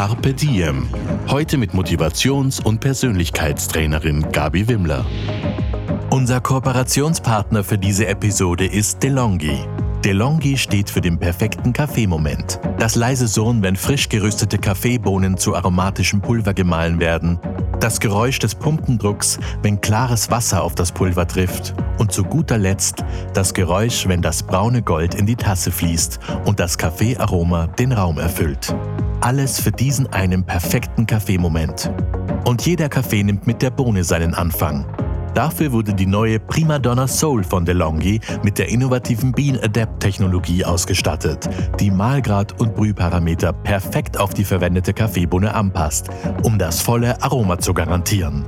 Carpe Diem. Heute mit Motivations- und Persönlichkeitstrainerin Gabi Wimmler. Unser Kooperationspartner für diese Episode ist DeLonghi. DeLonghi steht für den perfekten Kaffeemoment. Das leise Surren, wenn frisch gerüstete Kaffeebohnen zu aromatischem Pulver gemahlen werden. Das Geräusch des Pumpendrucks, wenn klares Wasser auf das Pulver trifft. Und zu guter Letzt das Geräusch, wenn das braune Gold in die Tasse fließt und das Kaffeearoma den Raum erfüllt. Alles für diesen einen perfekten Kaffeemoment. Und jeder Kaffee nimmt mit der Bohne seinen Anfang. Dafür wurde die neue Prima Donna Soul von DeLonghi mit der innovativen Bean Adapt Technologie ausgestattet, die Mahlgrad und Brühparameter perfekt auf die verwendete Kaffeebohne anpasst, um das volle Aroma zu garantieren.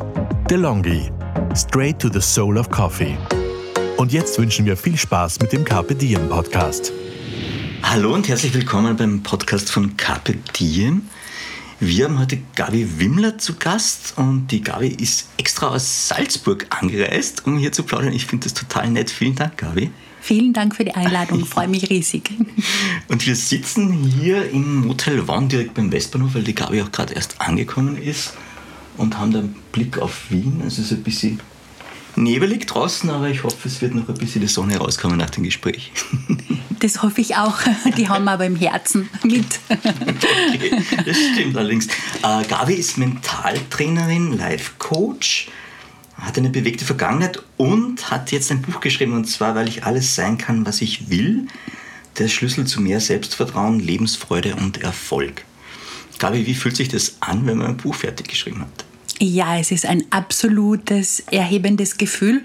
DeLonghi. Straight to the Soul of Coffee. Und jetzt wünschen wir viel Spaß mit dem Carpe Diem Podcast. Hallo und herzlich willkommen beim Podcast von Carpe Diem. Wir haben heute Gabi Wimmler zu Gast und die Gabi ist extra aus Salzburg angereist, um hier zu plaudern. Ich finde das total nett. Vielen Dank, Gabi. Vielen Dank für die Einladung, freue mich riesig. Und wir sitzen hier im Motel One direkt beim Westbahnhof, weil die Gabi auch gerade erst angekommen ist und haben da einen Blick auf Wien. Also so ein bisschen nebelig draußen, aber ich hoffe, es wird noch ein bisschen die Sonne rauskommen nach dem Gespräch. Das hoffe ich auch. Die haben wir aber im Herzen mit. Okay, das stimmt allerdings. Äh, Gabi ist Mentaltrainerin, Life-Coach, hat eine bewegte Vergangenheit und hat jetzt ein Buch geschrieben, und zwar, weil ich alles sein kann, was ich will. Der Schlüssel zu mehr Selbstvertrauen, Lebensfreude und Erfolg. Gabi, wie fühlt sich das an, wenn man ein Buch fertig geschrieben hat? Ja, es ist ein absolutes erhebendes Gefühl.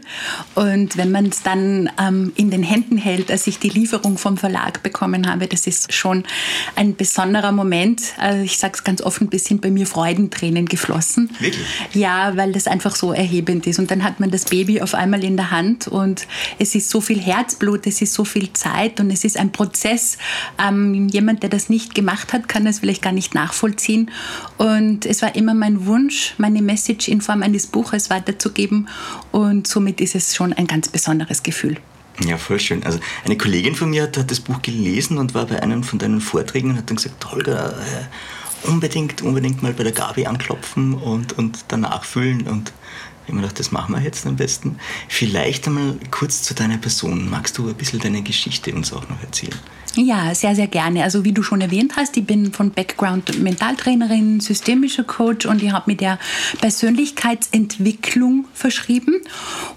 Und wenn man es dann ähm, in den Händen hält, als ich die Lieferung vom Verlag bekommen habe, das ist schon ein besonderer Moment. Also ich sage es ganz offen, bis sind bei mir Freudentränen geflossen. Wirklich? Ja, weil das einfach so erhebend ist. Und dann hat man das Baby auf einmal in der Hand und es ist so viel Herzblut, es ist so viel Zeit und es ist ein Prozess. Ähm, jemand, der das nicht gemacht hat, kann das vielleicht gar nicht nachvollziehen. Und es war immer mein Wunsch, meine Message in Form eines Buches weiterzugeben. Und somit ist es schon ein ganz besonderes Gefühl. Ja, voll schön. Also eine Kollegin von mir hat, hat das Buch gelesen und war bei einem von deinen Vorträgen und hat dann gesagt, Holger, äh, unbedingt, unbedingt mal bei der Gabi anklopfen und, und danach fühlen. Und ich habe mir gedacht, das machen wir jetzt am besten. Vielleicht einmal kurz zu deiner Person. Magst du ein bisschen deine Geschichte uns auch noch erzählen? Ja, sehr, sehr gerne. Also wie du schon erwähnt hast, ich bin von Background Mentaltrainerin, systemischer Coach und ich habe mit der Persönlichkeitsentwicklung verschrieben.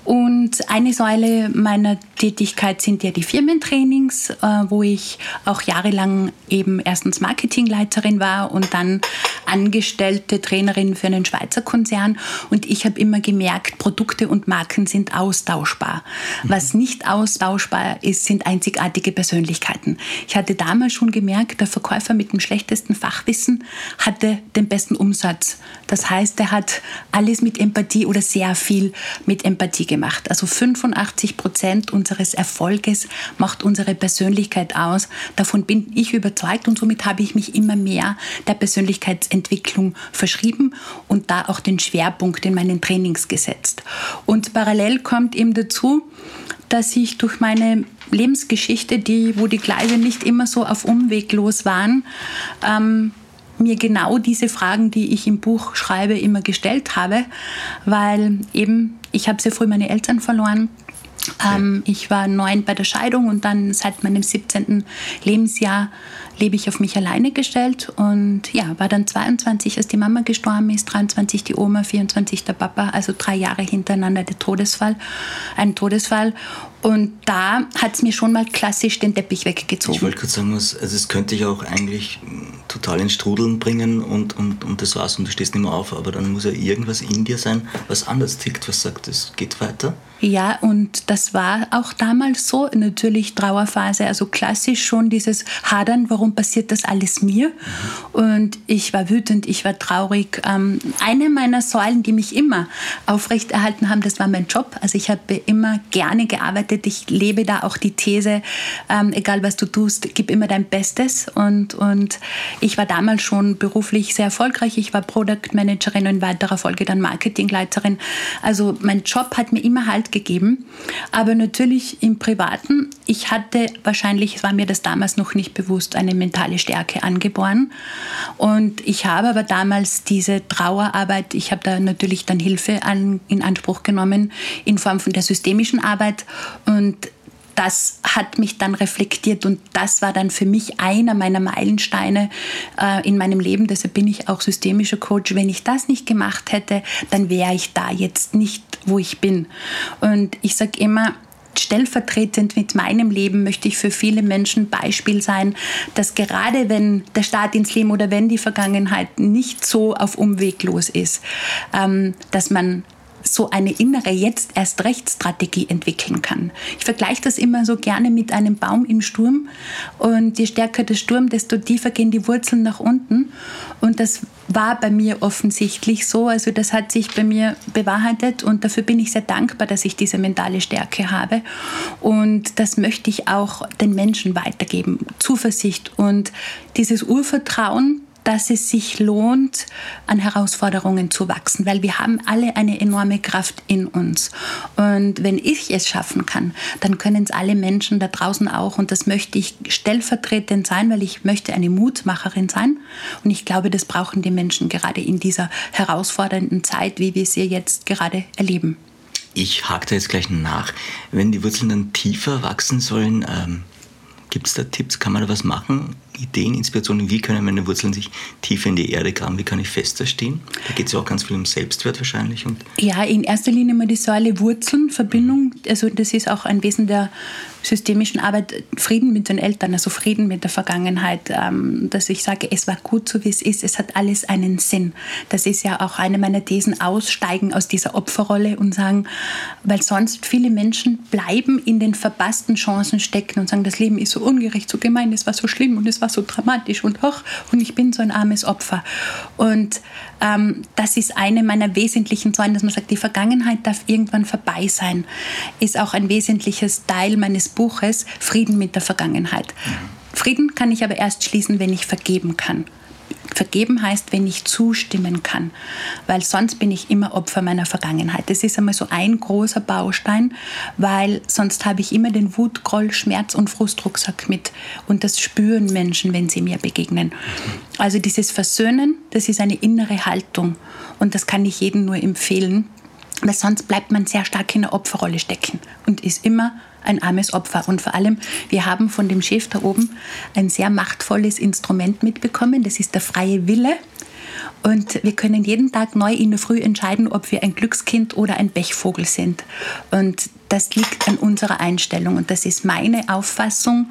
Und eine Säule meiner Tätigkeit sind ja die Firmentrainings, äh, wo ich auch jahrelang eben erstens Marketingleiterin war und dann angestellte Trainerin für einen Schweizer Konzern. Und ich habe immer gemerkt, Produkte und Marken sind austauschbar. Was nicht austauschbar ist, sind einzigartige Persönlichkeiten. Ich hatte damals schon gemerkt, der Verkäufer mit dem schlechtesten Fachwissen hatte den besten Umsatz. Das heißt, er hat alles mit Empathie oder sehr viel mit Empathie gemacht. Also 85 Prozent unseres Erfolges macht unsere Persönlichkeit aus. Davon bin ich überzeugt und somit habe ich mich immer mehr der Persönlichkeitsentwicklung verschrieben und da auch den Schwerpunkt in meinen Trainings gesetzt. Und parallel kommt eben dazu, dass ich durch meine Lebensgeschichte, die, wo die Gleise nicht immer so auf Umweg los waren, ähm, mir genau diese Fragen, die ich im Buch schreibe, immer gestellt habe, weil eben ich habe sehr früh meine Eltern verloren. Ähm, ich war neun bei der Scheidung und dann seit meinem 17. Lebensjahr lebe ich auf mich alleine gestellt und ja, war dann 22, als die Mama gestorben ist, 23 die Oma, 24 der Papa, also drei Jahre hintereinander der Todesfall, ein Todesfall Und da hat es mir schon mal klassisch den Teppich weggezogen. Ich wollte gerade sagen, also es könnte ich auch eigentlich total ins Strudeln bringen und, und, und das war's und du stehst nicht mehr auf, aber dann muss ja irgendwas in dir sein, was anders tickt, was sagt, es geht weiter. Ja, und das war auch damals so, natürlich Trauerphase, also klassisch schon dieses Hadern, warum passiert das alles mir? Mhm. Und ich war wütend, ich war traurig. Ähm, eine meiner Säulen, die mich immer aufrechterhalten haben, das war mein Job. Also ich habe immer gerne gearbeitet. Ich lebe da auch die These, ähm, egal was du tust, gib immer dein Bestes. Und, und ich war damals schon beruflich sehr erfolgreich. Ich war Product Managerin und in weiterer Folge dann Marketingleiterin. Also mein Job hat mir immer halt gegeben. Aber natürlich im Privaten, ich hatte wahrscheinlich, war mir das damals noch nicht bewusst, eine mentale Stärke angeboren. Und ich habe aber damals diese Trauerarbeit, ich habe da natürlich dann Hilfe an, in Anspruch genommen in Form von der systemischen Arbeit. Und das hat mich dann reflektiert und das war dann für mich einer meiner Meilensteine äh, in meinem Leben. Deshalb bin ich auch systemischer Coach. Wenn ich das nicht gemacht hätte, dann wäre ich da jetzt nicht, wo ich bin. Und ich sage immer, stellvertretend mit meinem Leben möchte ich für viele Menschen Beispiel sein, dass gerade wenn der Start ins Leben oder wenn die Vergangenheit nicht so auf Umweg los ist, ähm, dass man so eine innere jetzt erst recht Strategie entwickeln kann. Ich vergleiche das immer so gerne mit einem Baum im Sturm. Und je stärker der Sturm, desto tiefer gehen die Wurzeln nach unten. Und das war bei mir offensichtlich so, also das hat sich bei mir bewahrheitet. Und dafür bin ich sehr dankbar, dass ich diese mentale Stärke habe. Und das möchte ich auch den Menschen weitergeben, Zuversicht und dieses Urvertrauen, dass es sich lohnt, an Herausforderungen zu wachsen, weil wir haben alle eine enorme Kraft in uns. Und wenn ich es schaffen kann, dann können es alle Menschen da draußen auch. Und das möchte ich stellvertretend sein, weil ich möchte eine Mutmacherin sein. Und ich glaube, das brauchen die Menschen gerade in dieser herausfordernden Zeit, wie wir sie jetzt gerade erleben. Ich hake da jetzt gleich nach. Wenn die Wurzeln dann tiefer wachsen sollen, ähm, gibt es da Tipps? Kann man da was machen? Ideen, Inspirationen, wie können meine Wurzeln sich tiefer in die Erde graben, wie kann ich fester stehen? Da geht es ja auch ganz viel um Selbstwert wahrscheinlich. Und ja, in erster Linie mal die Säule Wurzeln, Verbindung, also das ist auch ein Wesen der systemischen Arbeit, Frieden mit den Eltern, also Frieden mit der Vergangenheit, ähm, dass ich sage, es war gut so, wie es ist, es hat alles einen Sinn. Das ist ja auch eine meiner Thesen, aussteigen aus dieser Opferrolle und sagen, weil sonst viele Menschen bleiben in den verpassten Chancen stecken und sagen, das Leben ist so ungerecht, so gemein, es war so schlimm und es war so dramatisch und hoch und ich bin so ein armes Opfer. Und ähm, das ist eine meiner wesentlichen Säulen, dass man sagt, die Vergangenheit darf irgendwann vorbei sein, ist auch ein wesentliches Teil meines Buches, Frieden mit der Vergangenheit. Mhm. Frieden kann ich aber erst schließen, wenn ich vergeben kann. Vergeben heißt, wenn ich zustimmen kann, weil sonst bin ich immer Opfer meiner Vergangenheit. Das ist einmal so ein großer Baustein, weil sonst habe ich immer den Wut, Groll, Schmerz und Frustrucksack mit und das spüren Menschen, wenn sie mir begegnen. Also dieses Versöhnen, das ist eine innere Haltung und das kann ich jedem nur empfehlen, weil sonst bleibt man sehr stark in der Opferrolle stecken und ist immer ein armes Opfer. Und vor allem, wir haben von dem Chef da oben ein sehr machtvolles Instrument mitbekommen. Das ist der freie Wille. Und wir können jeden Tag neu in der Früh entscheiden, ob wir ein Glückskind oder ein Pechvogel sind. Und das liegt an unserer Einstellung. Und das ist meine Auffassung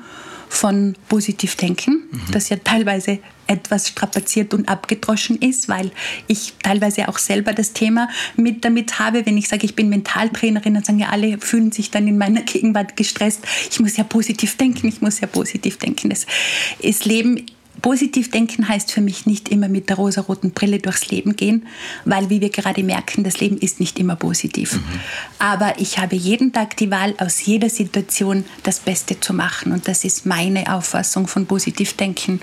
von Positivdenken, mhm. das ja teilweise etwas strapaziert und abgedroschen ist, weil ich teilweise auch selber das Thema mit damit habe, wenn ich sage, ich bin Mentaltrainerin, dann sagen ja alle, fühlen sich dann in meiner Gegenwart gestresst. Ich muss ja positiv denken, ich muss ja positiv denken. Das, das Leben Positiv denken heißt für mich nicht immer mit der rosaroten Brille durchs Leben gehen, weil, wie wir gerade merken, das Leben ist nicht immer positiv. Mhm. Aber ich habe jeden Tag die Wahl, aus jeder Situation das Beste zu machen. Und das ist meine Auffassung von positiv denken.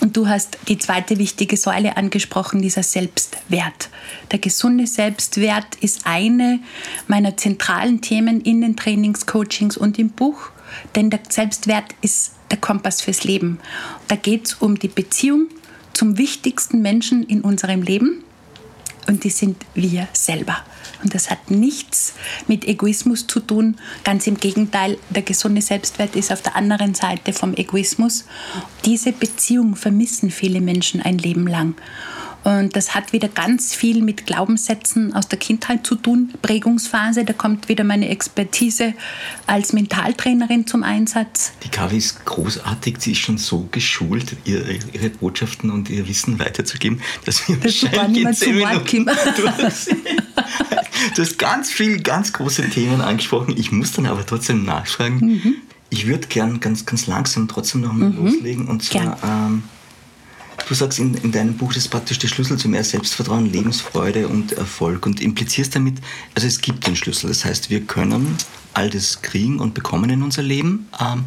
Und du hast die zweite wichtige Säule angesprochen, dieser Selbstwert. Der gesunde Selbstwert ist eine meiner zentralen Themen in den Trainings, Coachings und im Buch. Denn der Selbstwert ist der Kompass fürs Leben. Da geht es um die Beziehung zum wichtigsten Menschen in unserem Leben und die sind wir selber. Und das hat nichts mit Egoismus zu tun. Ganz im Gegenteil, der gesunde Selbstwert ist auf der anderen Seite vom Egoismus. Diese Beziehung vermissen viele Menschen ein Leben lang. Und das hat wieder ganz viel mit Glaubenssätzen aus der Kindheit zu tun, Prägungsphase. Da kommt wieder meine Expertise als Mentaltrainerin zum Einsatz. Die Kavi ist großartig, sie ist schon so geschult, ihre, ihre Botschaften und ihr Wissen weiterzugeben, dass wir das wahrscheinlich in zehn Minuten Du hast ganz viele, ganz große Themen angesprochen. Ich muss dann aber trotzdem nachfragen. Mhm. Ich würde gern ganz, ganz langsam trotzdem noch mal mhm. loslegen. Und zwar, ähm, du sagst in, in deinem Buch, das ist praktisch der Schlüssel zu mehr Selbstvertrauen, Lebensfreude und Erfolg. Und implizierst damit, also es gibt den Schlüssel. Das heißt, wir können all das kriegen und bekommen in unser Leben, ähm,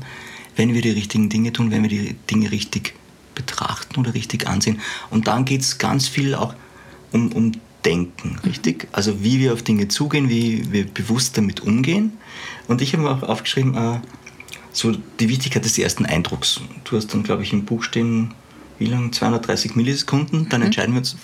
wenn wir die richtigen Dinge tun, wenn wir die Dinge richtig betrachten oder richtig ansehen. Und dann geht es ganz viel auch um, um Denken, richtig? Also wie wir auf Dinge zugehen, wie wir bewusst damit umgehen. Und ich habe mir auch aufgeschrieben, äh, so die Wichtigkeit des ersten Eindrucks. Du hast dann, glaube ich, im Buch stehen, wie lange? 230 Millisekunden. Dann mhm. entscheiden wir uns,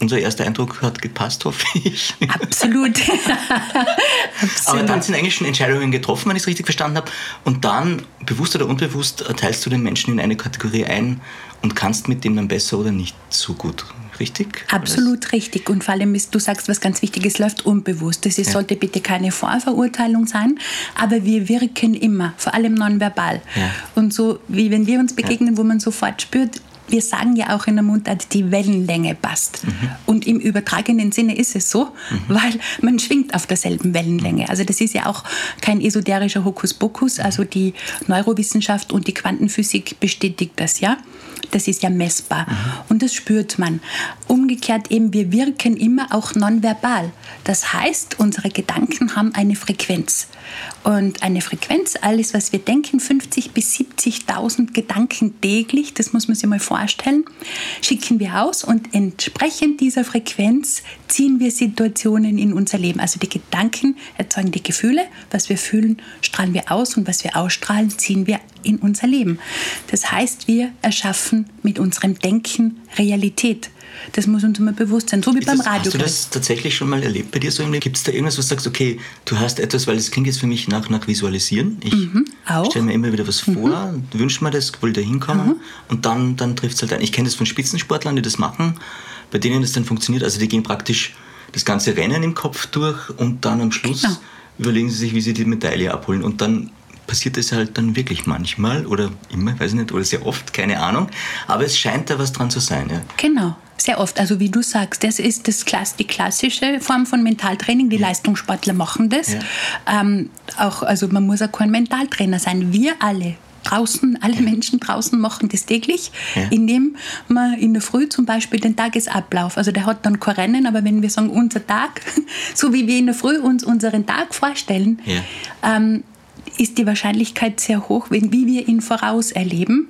unser erster Eindruck hat gepasst, hoffe ich. Absolut. Absolut. Aber dann sind eigentlich schon Entscheidungen getroffen, wenn ich es richtig verstanden habe. Und dann, bewusst oder unbewusst, teilst du den Menschen in eine Kategorie ein und kannst mit dem dann besser oder nicht so gut richtig? Absolut richtig. Und vor allem, ist, du sagst was ganz Wichtiges, läuft unbewusst. Das ja. sollte bitte keine Vorverurteilung sein, aber wir wirken immer, vor allem nonverbal. Ja. Und so, wie wenn wir uns begegnen, ja. wo man sofort spürt, wir sagen ja auch in der Mundart, die Wellenlänge passt. Mhm. Und im übertragenen Sinne ist es so, mhm. weil man schwingt auf derselben Wellenlänge. Also das ist ja auch kein esoterischer Hokuspokus. Also die Neurowissenschaft und die Quantenphysik bestätigt das ja. Das ist ja messbar mhm. und das spürt man. Umgekehrt eben, wir wirken immer auch nonverbal. Das heißt, unsere Gedanken haben eine Frequenz. Und eine Frequenz, alles, was wir denken, 50.000 bis 70.000 Gedanken täglich, das muss man sich mal vorstellen, schicken wir aus und entsprechend dieser Frequenz ziehen wir Situationen in unser Leben. Also die Gedanken erzeugen die Gefühle, was wir fühlen, strahlen wir aus und was wir ausstrahlen, ziehen wir in unser Leben. Das heißt, wir erschaffen mit unserem Denken Realität. Das muss uns immer bewusst sein, so wie ist beim das, Radio. Hast du das tatsächlich schon mal erlebt bei dir so? Gibt es da irgendwas, wo du sagst, okay, du hast etwas, weil es klingt jetzt für mich nach, nach Visualisieren. Ich mhm, stelle mir immer wieder was mhm. vor, wünsche mir das, will da hinkommen mhm. und dann, dann trifft es halt ein. Ich kenne das von Spitzensportlern, die das machen, bei denen das dann funktioniert. Also die gehen praktisch das ganze Rennen im Kopf durch und dann am Schluss genau. überlegen sie sich, wie sie die Medaille abholen. Und dann passiert es halt dann wirklich manchmal oder immer, weiß ich nicht, oder sehr oft, keine Ahnung. Aber es scheint da was dran zu sein. Ja. Genau. Sehr oft, also wie du sagst, das ist das Klass, die klassische Form von Mentaltraining. Die. Leistungssportler machen das. Ja. Ähm, auch, also man muss auch kein Mentaltrainer sein. Wir alle draußen, alle. Menschen draußen machen das täglich, ja. indem man in der Früh zum Beispiel den Tagesablauf, also der hat dann kein Rennen, aber wenn wir sagen, unser Tag, so wie wir in der Früh uns unseren Tag vorstellen, ja. ähm, ist die Wahrscheinlichkeit sehr hoch, wenn, wie wir ihn voraus erleben,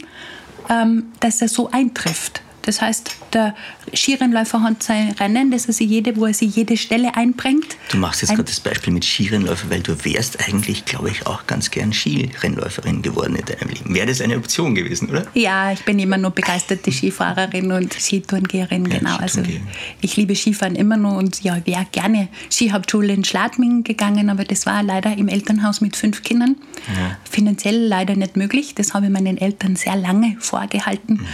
ähm, dass er so eintrifft. Das heißt, der Skirennläufer hat sein Rennen, das er sich jede, wo er sich jede Stelle einbringt. Du machst jetzt Ein gerade das Beispiel mit Skirennläufer, weil du wärst eigentlich, glaube ich, auch ganz gern Skirennläuferin geworden in deinem Leben. Wäre das eine Option gewesen, oder? Ja, ich bin immer nur begeisterte Skifahrerin und Skitourengeherin, ja, genau. Also ich liebe Skifahren immer noch und ja, wäre gerne Skihauptschule in Schladming gegangen, aber das war leider im Elternhaus mit fünf Kindern. Ja. Finanziell leider nicht möglich. Das habe ich meinen Eltern sehr lange vorgehalten. Mhm.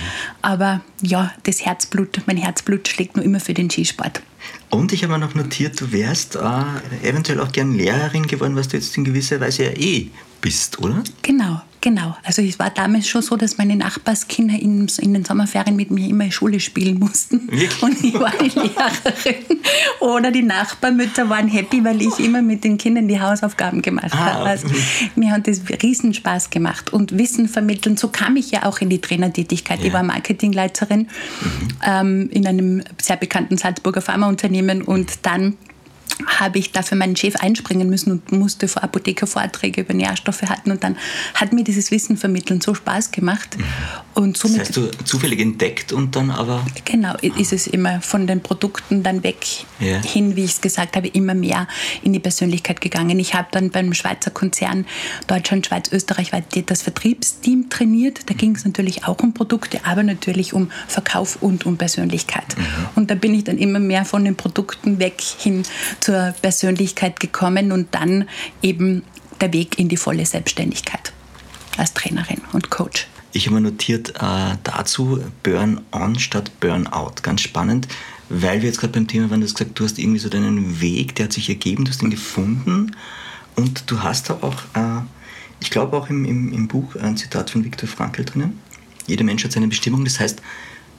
Aber ja, das Herzblut, mein Herzblut schlägt nur immer für den Skisport. Und ich habe mir noch notiert, du wärst äh, eventuell auch gern Lehrerin geworden, was du jetzt in gewisser Weise ja eh bist, oder? Genau, genau. Also es war damals schon so, dass meine Nachbarskinder in, in den Sommerferien mit mir immer Schule spielen mussten. Und ich war die Lehrerin. Oder die Nachbarmütter waren happy, weil ich immer mit den Kindern die Hausaufgaben gemacht ah. habe. Also, mir hat das riesen Spaß gemacht. Und Wissen vermitteln, so kam ich ja auch in die Trainertätigkeit. Ja. Ich war Marketingleiterin mhm. ähm, in einem sehr bekannten Salzburger Pharmaunternehmen und dann habe ich dafür meinen Chef einspringen müssen und musste vor Apotheker Vorträge über Nährstoffe halten und dann hat mir dieses Wissen vermitteln so Spaß gemacht. Mhm. Und somit, das heißt, du zufällig entdeckt und dann aber... Genau, ist es immer von den Produkten dann weg ja. hin, wie ich es gesagt habe, immer mehr in die Persönlichkeit gegangen. Ich habe dann beim Schweizer Konzern Deutschland, Schweiz, Österreich das Vertriebsteam trainiert. Da ging es natürlich auch um Produkte, aber natürlich um Verkauf und um Persönlichkeit. Mhm. Und da bin ich dann immer mehr von den Produkten weg hin zur Persönlichkeit gekommen und dann eben der Weg in die volle Selbstständigkeit als Trainerin und Coach. Ich habe notiert äh, dazu Burn on statt Burnout. Ganz spannend, weil wir jetzt gerade beim Thema waren, du hast gesagt, du hast irgendwie so deinen Weg, der hat sich ergeben, du hast ihn gefunden und du hast da auch, äh, ich glaube auch im, im, im Buch ein Zitat von Viktor Frankl drinnen. Jeder Mensch hat seine Bestimmung. Das heißt,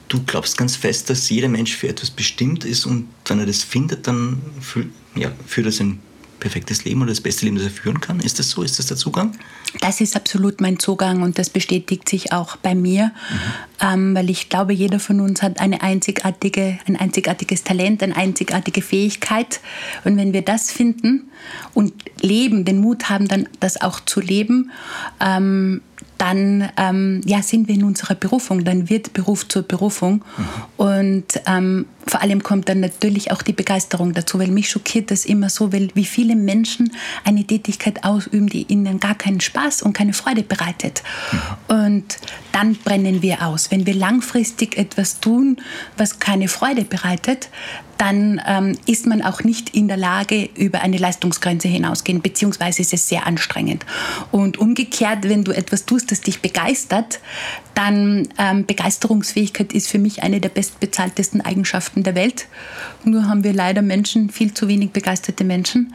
du glaubst ganz fest, dass jeder Mensch für etwas bestimmt ist und wenn er das findet, dann fühl, ja, führt er sein perfektes Leben oder das beste Leben, das er führen kann? Ist das so? Ist das der Zugang? Das ist absolut mein Zugang und das bestätigt sich auch bei mir, mhm. ähm, weil ich glaube, jeder von uns hat eine einzigartige, ein einzigartiges Talent, eine einzigartige Fähigkeit. Und wenn wir das finden und leben, den Mut haben, dann das auch zu leben, ähm, dann ähm, ja, sind wir in unserer Berufung, dann wird Beruf zur Berufung. Mhm. Und ähm, vor allem kommt dann natürlich auch die Begeisterung dazu, weil mich schockiert das immer so, weil wie viele Menschen eine Tätigkeit ausüben, die ihnen gar keinen Spaß und keine Freude bereitet. Mhm. Und dann brennen wir aus. Wenn wir langfristig etwas tun, was keine Freude bereitet, dann ähm, ist man auch nicht in der Lage, über eine Leistungsgrenze hinausgehen, beziehungsweise ist es sehr anstrengend. Und umgekehrt, wenn du etwas tust, das dich begeistert, dann ähm, Begeisterungsfähigkeit ist für mich eine der bestbezahltesten Eigenschaften der Welt. Nur haben wir leider Menschen, viel zu wenig begeisterte Menschen.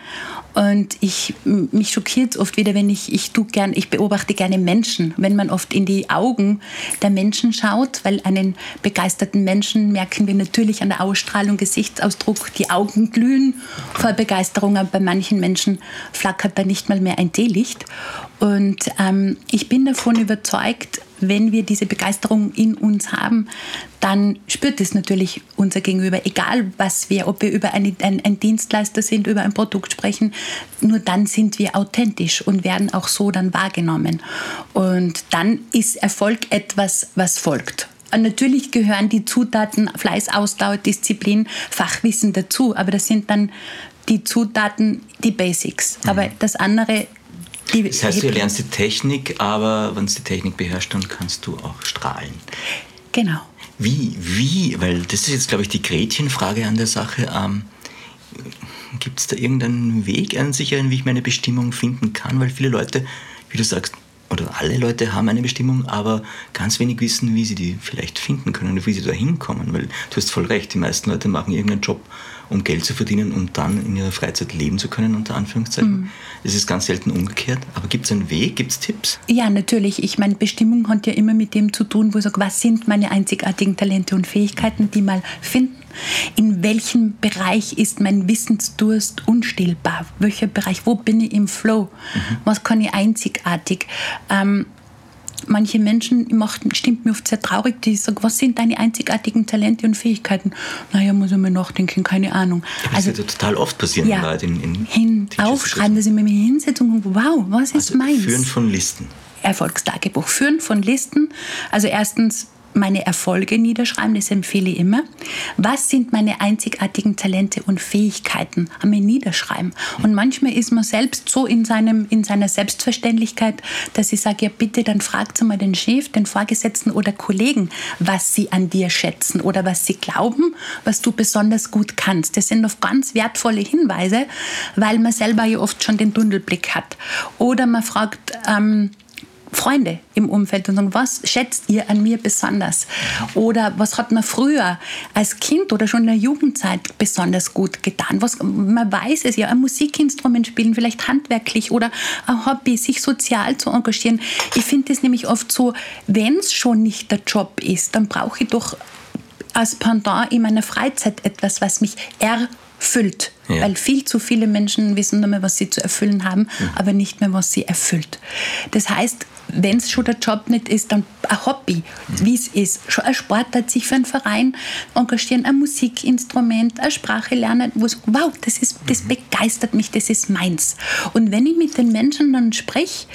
Und ich, mich schockiert oft wieder, wenn ich, ich, tu gern, ich beobachte gerne Menschen, wenn man oft in die Augen der Menschen schaut, weil einen begeisterten Menschen merken wir natürlich an der Ausstrahlung, Gesichtsausdruck, die Augen glühen vor Begeisterung, aber bei manchen Menschen flackert da nicht mal mehr ein Teelicht. Und ähm, ich bin davon überzeugt, wenn wir diese Begeisterung in uns haben, dann spürt es natürlich unser Gegenüber, egal was wir, ob wir über eine, ein, ein, Dienstleister sind, über ein Produkt sprechen, nur dann sind wir authentisch und werden auch so dann wahrgenommen. Und dann ist Erfolg etwas, was folgt. Und natürlich gehören die Zutaten Fleiß, Ausdauer, Disziplin, Fachwissen dazu, aber das sind dann die Zutaten, die Basics. Aber mhm. das andere die das heißt, du lernst die Technik, aber wenn du die Technik beherrschst, dann kannst du auch strahlen. Genau. Wie, wie, weil das ist jetzt, glaube ich, die Gretchenfrage an der Sache. Ähm, Gibt es da irgendeinen Weg, einen sicheren, wie ich meine Bestimmung finden kann? Weil viele Leute, wie du sagst, oder alle Leute haben eine Bestimmung, aber ganz wenig wissen, wie sie die vielleicht finden können oder wie sie da hinkommen. Weil du hast voll recht, die meisten Leute machen irgendeinen Job, um Geld zu verdienen und um dann in ihrer Freizeit leben zu können, unter Anführungszeichen. Mhm. Es ist ganz selten umgekehrt. Aber gibt es einen Weg, gibt es Tipps? Ja, natürlich. Ich meine, Bestimmung hat ja immer mit dem zu tun, wo ich sage, was sind meine einzigartigen Talente und Fähigkeiten, die mal finden in welchem Bereich ist mein Wissensdurst unstillbar? Welcher Bereich? Wo bin ich im Flow? Mhm. Was kann ich einzigartig? Ähm, manche Menschen macht, stimmt mir oft sehr traurig, die sagen, was sind deine einzigartigen Talente und Fähigkeiten? Naja, muss ich mir nachdenken, keine Ahnung. Das also, wird ja total oft passieren. Ja, in, in hin, aufschreiben, dass ich mir hinsetze und wow, was ist also meins? Führen von Listen. Erfolgstagebuch. Führen von Listen. Also erstens meine Erfolge niederschreiben, das empfehle ich immer. Was sind meine einzigartigen Talente und Fähigkeiten? Einmal niederschreiben. Und manchmal ist man selbst so in, seinem, in seiner Selbstverständlichkeit, dass ich sage, ja bitte, dann fragt mal den Chef, den Vorgesetzten oder Kollegen, was sie an dir schätzen oder was sie glauben, was du besonders gut kannst. Das sind oft ganz wertvolle Hinweise, weil man selber ja oft schon den Tunnelblick hat. Oder man fragt, ähm, Freunde im Umfeld und sagen, was schätzt ihr an mir besonders? Oder was hat man früher als Kind oder schon in der Jugendzeit besonders gut getan? Was, man weiß es ja, ein Musikinstrument spielen, vielleicht handwerklich oder ein Hobby, sich sozial zu engagieren. Ich finde es nämlich oft so, wenn es schon nicht der Job ist, dann brauche ich doch als Pendant in meiner Freizeit etwas, was mich erfüllt. Ja. Weil viel zu viele Menschen wissen nur mehr, was sie zu erfüllen haben, mhm. aber nicht mehr, was sie erfüllt. Das heißt, wenn es schon der Job nicht ist, dann ein Hobby, mhm. wie es ist. Schon ein Sportart, sich für einen Verein engagieren, ein Musikinstrument, eine Sprache lernen, wo es, wow, das, ist, das mhm. begeistert mich, das ist meins. Und wenn ich mit den Menschen dann spreche,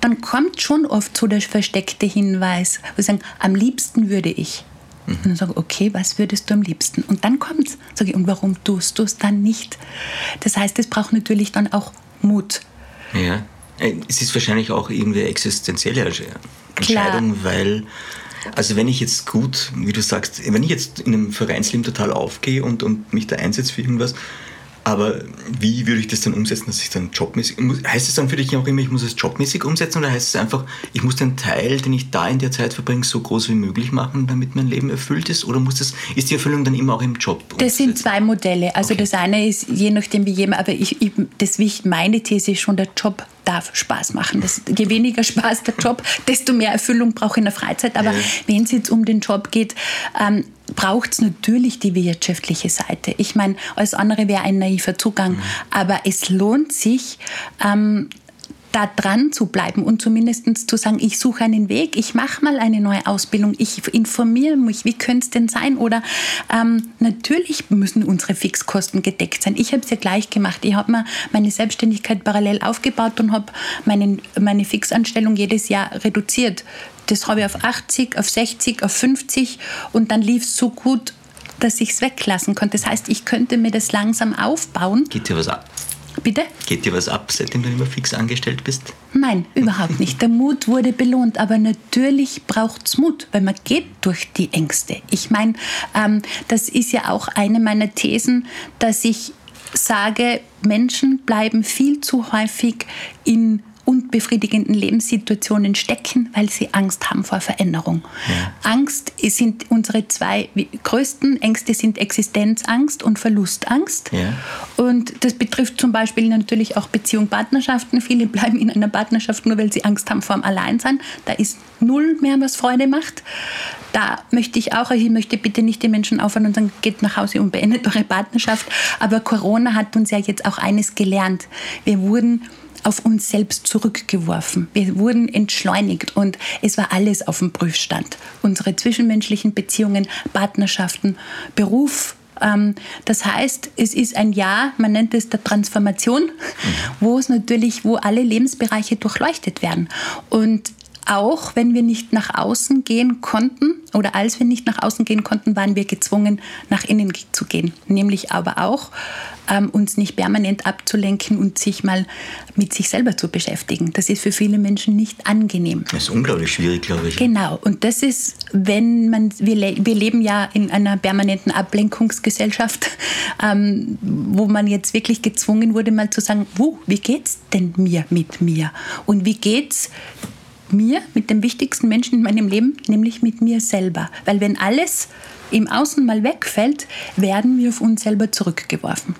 dann kommt schon oft so der versteckte Hinweis, wo sie sagen, am liebsten würde ich. Mhm. Und dann sage ich, okay, was würdest du am liebsten? Und dann kommt es. Sage ich, und warum tust du es dann nicht? Das heißt, es braucht natürlich dann auch Mut. Ja. Äh, es ist wahrscheinlich auch irgendwie existenzielle Entscheidung, Klar. weil, also wenn ich jetzt gut, wie du sagst, wenn ich jetzt in einem Vereinsleben total aufgehe und, und mich da einsetze für irgendwas, Aber wie würde ich das dann umsetzen, dass ich dann jobmäßig. Heißt es dann für dich auch immer, ich muss es jobmäßig umsetzen oder heißt es einfach, ich muss den Teil, den ich da in der Zeit verbringe, so groß wie möglich machen, damit mein Leben erfüllt ist? Oder muss das, ist die Erfüllung dann immer auch im Job? Das sind zwei Modelle. Also okay. das eine ist, je nachdem wie jemand, aber ich, ich, das, meine These ist schon, der Job darf Spaß machen. Das, je weniger Spaß der Job, desto mehr Erfüllung brauche ich in der Freizeit. Aber ja. wenn es jetzt um den Job geht, ähm, braucht es natürlich die wirtschaftliche Seite. Ich meine, alles andere wäre ein naiver Zugang. Mhm. Aber es lohnt sich, ähm, da dran zu bleiben und zumindest zu sagen, ich suche einen Weg, ich mache mal eine neue Ausbildung, ich informiere mich, wie könnte es denn sein? Oder ähm, natürlich müssen unsere Fixkosten gedeckt sein. Ich habe es ja gleich gemacht. Ich habe mir meine Selbstständigkeit parallel aufgebaut und habe meine Fixanstellung jedes Jahr reduziert. Das habe ich auf 80, auf 60, auf 50 und dann lief es so gut, dass ich es weglassen konnte. Das heißt, ich könnte mir das langsam aufbauen. Geht dir was ab? Bitte? Geht dir was ab, seitdem du immer fix angestellt bist? Nein, überhaupt nicht. Der Mut wurde belohnt, aber natürlich braucht es Mut, weil man geht durch die Ängste. Ich meine, ähm, das ist ja auch eine meiner Thesen, dass ich sage, Menschen bleiben viel zu häufig in unbefriedigenden Lebenssituationen stecken, weil sie Angst haben vor Veränderung. Ja. Angst sind unsere zwei größten Ängste sind Existenzangst und Verlustangst. Ja. Und das betrifft zum Beispiel natürlich auch Beziehung, Partnerschaften. Viele bleiben in einer Partnerschaft nur, weil sie Angst haben vor dem Alleinsein. Da ist null mehr, was Freude macht. Da möchte ich auch, ich möchte bitte nicht die Menschen aufhören und sagen, geht nach Hause und beendet eure Partnerschaft. Aber Corona hat uns ja jetzt auch eines gelernt. Wir wurden auf uns selbst zurückgeworfen. Wir wurden entschleunigt und es war alles auf dem Prüfstand. Unsere zwischenmenschlichen Beziehungen, Partnerschaften, Beruf, ähm, das heißt, es ist ein Jahr, man nennt es der Transformation, mhm. wo es natürlich, wo alle Lebensbereiche durchleuchtet werden. Und auch wenn wir nicht nach außen gehen konnten oder als wir nicht nach außen gehen konnten, waren wir gezwungen, nach innen zu gehen. Nämlich aber auch ähm, uns nicht permanent abzulenken und sich mal mit sich selber zu beschäftigen. Das ist für viele Menschen nicht angenehm. Das ist unglaublich schwierig, glaube ich. Genau. Und das ist, wenn man, wir, wir leben ja in einer permanenten Ablenkungsgesellschaft, ähm, wo man jetzt wirklich gezwungen wurde, mal zu sagen, wo, wie geht's denn mir mit mir? Und wie geht's mir, mit dem wichtigsten Menschen in meinem Leben, nämlich mit mir selber. Weil wenn alles im Außen mal wegfällt, werden wir auf uns selber zurückgeworfen.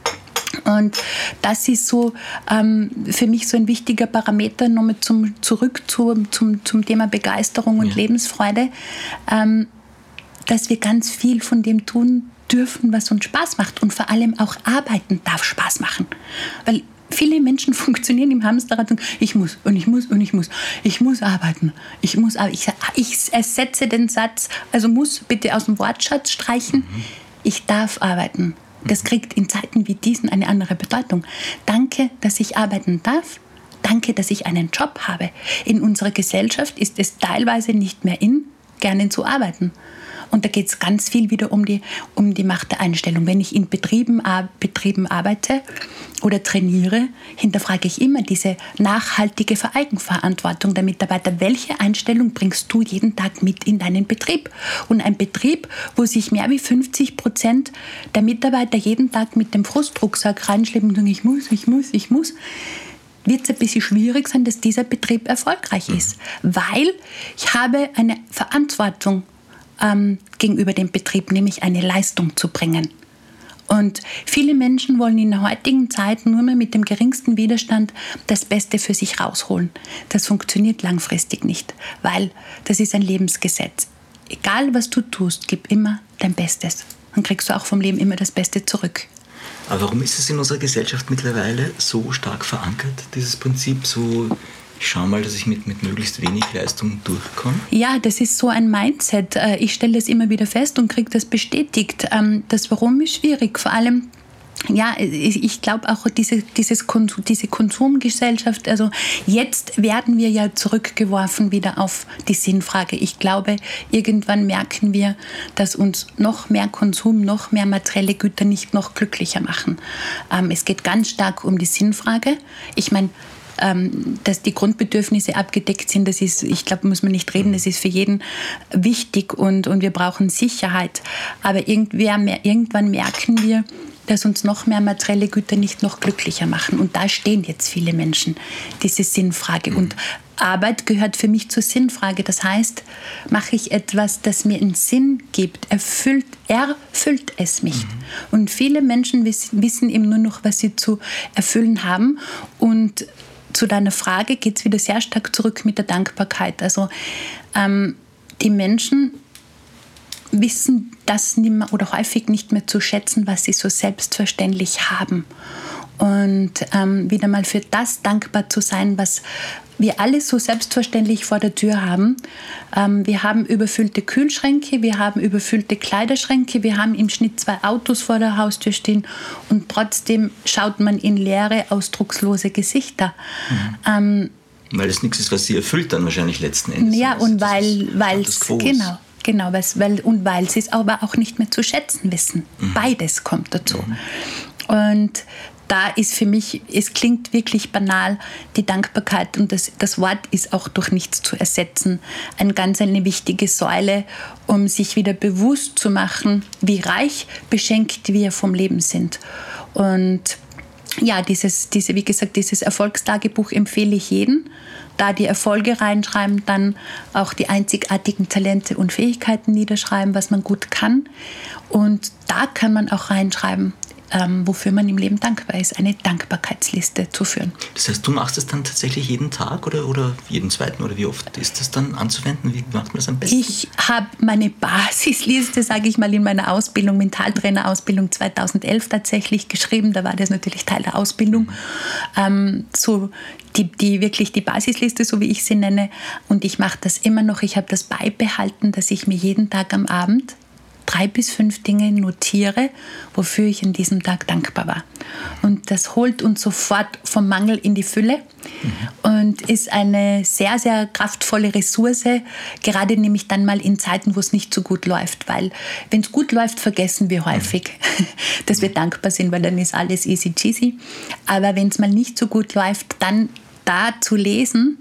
Und das ist so ähm, für mich so ein wichtiger Parameter, nochmal zum, zurück zu, zum, zum Thema Begeisterung und ja. Lebensfreude, ähm, dass wir ganz viel von dem tun dürfen, was uns Spaß macht. Und vor allem auch Arbeiten darf Spaß machen. Weil viele Menschen funktionieren im Hamsterrad und ich muss und ich muss und ich muss. Ich muss arbeiten. Ich muss ich, ich ersetze den Satz, also muss bitte aus dem Wortschatz streichen. Mhm. Ich darf arbeiten. Das mhm. kriegt in Zeiten wie diesen eine andere Bedeutung. Danke, dass ich arbeiten darf. Danke, dass ich einen Job habe. In unserer Gesellschaft ist es teilweise nicht mehr in, gerne zu arbeiten. Und da geht es ganz viel wieder um die, um die Macht der Einstellung. Wenn ich in Betrieben, Betrieben arbeite oder trainiere, hinterfrage ich immer diese nachhaltige Vereigenverantwortung der Mitarbeiter. Welche Einstellung bringst du jeden Tag mit in deinen Betrieb? Und ein Betrieb, wo sich mehr wie 50 Prozent der Mitarbeiter jeden Tag mit dem Frustrucksack reinschleppen und sagen, ich muss, ich muss, ich muss, wird es ein bisschen schwierig sein, dass dieser Betrieb erfolgreich ist. Weil ich habe eine Verantwortung ähm, gegenüber dem Betrieb, nämlich eine Leistung zu bringen. Und viele Menschen wollen in der heutigen Zeit nur mehr mit dem geringsten Widerstand das Beste für sich rausholen. Das funktioniert langfristig nicht, weil das ist ein Lebensgesetz. Egal was du tust, gib immer dein Bestes. Dann kriegst du auch vom Leben immer das Beste zurück. Aber warum ist es in unserer Gesellschaft mittlerweile so stark verankert, dieses Prinzip, so ich schaue mal, dass ich mit, mit möglichst wenig Leistung durchkomme? Ja, das ist so ein Mindset. Äh, ich stelle das immer wieder fest und kriege das bestätigt. Ähm, das Warum ist schwierig, vor allem ja, ich glaube auch diese, dieses Konsum, diese Konsumgesellschaft, also jetzt werden wir ja zurückgeworfen wieder auf die Sinnfrage. Ich glaube, irgendwann merken wir, dass uns noch mehr Konsum, noch mehr materielle Güter nicht noch glücklicher machen. Ähm, es geht ganz stark um die Sinnfrage. Ich meine, ähm, dass die Grundbedürfnisse abgedeckt sind, das ist, ich glaube, muss man nicht reden, das ist für jeden wichtig und, und wir brauchen Sicherheit. Aber irgendwann merken wir, dass uns noch mehr materielle Güter nicht noch glücklicher machen. Und da stehen jetzt viele Menschen, diese Sinnfrage. Mhm. Und Arbeit gehört für mich zur Sinnfrage. Das heißt, mache ich etwas, das mir einen Sinn gibt, erfüllt, erfüllt es mich. Mhm. Und viele Menschen wissen, wissen eben nur noch, was sie zu erfüllen haben. Und zu deiner Frage geht es wieder sehr stark zurück mit der Dankbarkeit. Also ähm, die Menschen wissen das nicht mehr oder häufig nicht mehr zu schätzen, was sie so selbstverständlich haben. Und ähm, wieder mal für das dankbar zu sein, was wir alle so selbstverständlich vor der Tür haben. Ähm, wir haben überfüllte Kühlschränke, wir haben überfüllte Kleiderschränke, wir haben im Schnitt zwei Autos vor der Haustür stehen und trotzdem schaut man in leere, ausdruckslose Gesichter. Mhm. Ähm, weil es nichts ist, was sie erfüllt dann wahrscheinlich letzten Endes. Ja, und weil es genau Genau, weil, und weil sie es aber auch nicht mehr zu schätzen wissen. Mhm. Beides kommt dazu. Mhm. Und da ist für mich, es klingt wirklich banal, die Dankbarkeit und das, das Wort ist auch durch nichts zu ersetzen. Eine ganz eine wichtige Säule, um sich wieder bewusst zu machen, wie reich beschenkt wir vom Leben sind. Und ja, dieses, diese, wie gesagt, dieses Erfolgstagebuch empfehle ich jedem da die Erfolge reinschreiben, dann auch die einzigartigen Talente und Fähigkeiten niederschreiben, was man gut kann. Und da kann man auch reinschreiben, ähm, wofür man im Leben dankbar ist, eine Dankbarkeitsliste zu führen. Das heißt, du machst es dann tatsächlich jeden Tag oder, oder jeden zweiten oder wie oft ist das dann anzuwenden? Wie macht man das am besten? Ich habe meine Basisliste, sage ich mal, in meiner Ausbildung, Mentaltrainer-Ausbildung 2011 tatsächlich geschrieben. Da war das natürlich Teil der Ausbildung. Ähm, so die, die wirklich die Basisliste, so wie ich sie nenne. Und ich mache das immer noch. Ich habe das beibehalten, dass ich mir jeden Tag am Abend drei bis fünf Dinge notiere, wofür ich an diesem Tag dankbar war. Und das holt uns sofort vom Mangel in die Fülle mhm. und ist eine sehr, sehr kraftvolle Ressource, gerade nämlich dann mal in Zeiten, wo es nicht so gut läuft. Weil wenn es gut läuft, vergessen wir häufig, mhm. dass wir dankbar sind, weil dann ist alles easy cheesy. Aber wenn es mal nicht so gut läuft, dann da zu lesen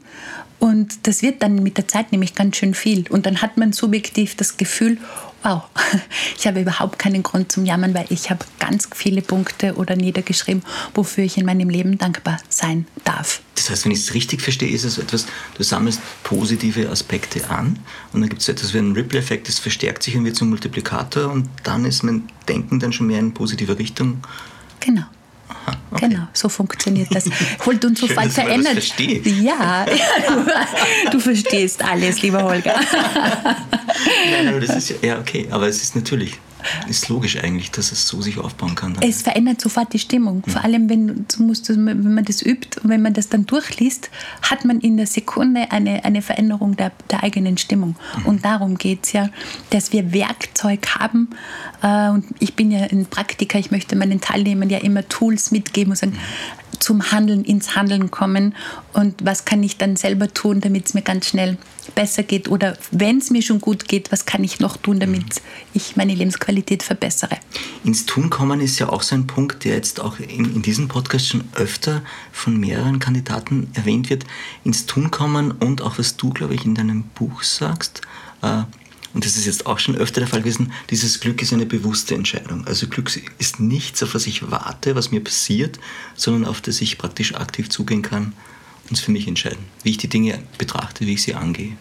und das wird dann mit der Zeit nämlich ganz schön viel. Und dann hat man subjektiv das Gefühl, wow, ich habe überhaupt keinen Grund zum Jammern, weil ich habe ganz viele Punkte oder niedergeschrieben, wofür ich in meinem Leben dankbar sein darf. Das heißt, wenn ich es richtig verstehe, ist es etwas, du sammelst positive Aspekte an und dann gibt es etwas wie einen Ripple-Effekt, das verstärkt sich und wird zum Multiplikator und dann ist mein Denken dann schon mehr in positive Richtung. Genau. Okay. Genau, so funktioniert das. Holt uns sofort Schön, verändert. Das ja, ja du, du, verstehst alles, lieber Holger. Nein, aber das ist ja, ja okay, aber es ist natürlich ist logisch eigentlich, dass es so sich aufbauen kann. Dann. Es verändert sofort die Stimmung. Ja. Vor allem, wenn, du musst, wenn man das übt und wenn man das dann durchliest, hat man in der Sekunde eine, eine Veränderung der, der eigenen Stimmung. Mhm. Und darum geht es ja, dass wir Werkzeug haben. Äh, und ich bin ja ein Praktiker, ich möchte meinen Teilnehmern ja immer Tools mitgeben und sagen, mhm zum Handeln, ins Handeln kommen und was kann ich dann selber tun, damit es mir ganz schnell besser geht oder wenn es mir schon gut geht, was kann ich noch tun, damit mhm. ich meine Lebensqualität verbessere. Ins Tun kommen ist ja auch so ein Punkt, der jetzt auch in, in diesem Podcast schon öfter von mehreren Kandidaten erwähnt wird. Ins Tun kommen und auch was du, glaube ich, in deinem Buch sagst, äh, und das ist jetzt auch schon öfter der Fall gewesen, dieses Glück ist eine bewusste Entscheidung. Also Glück ist nichts, auf was ich warte, was mir passiert, sondern auf das ich praktisch aktiv zugehen kann und es für mich entscheiden, wie ich die Dinge betrachte, wie ich sie angehe.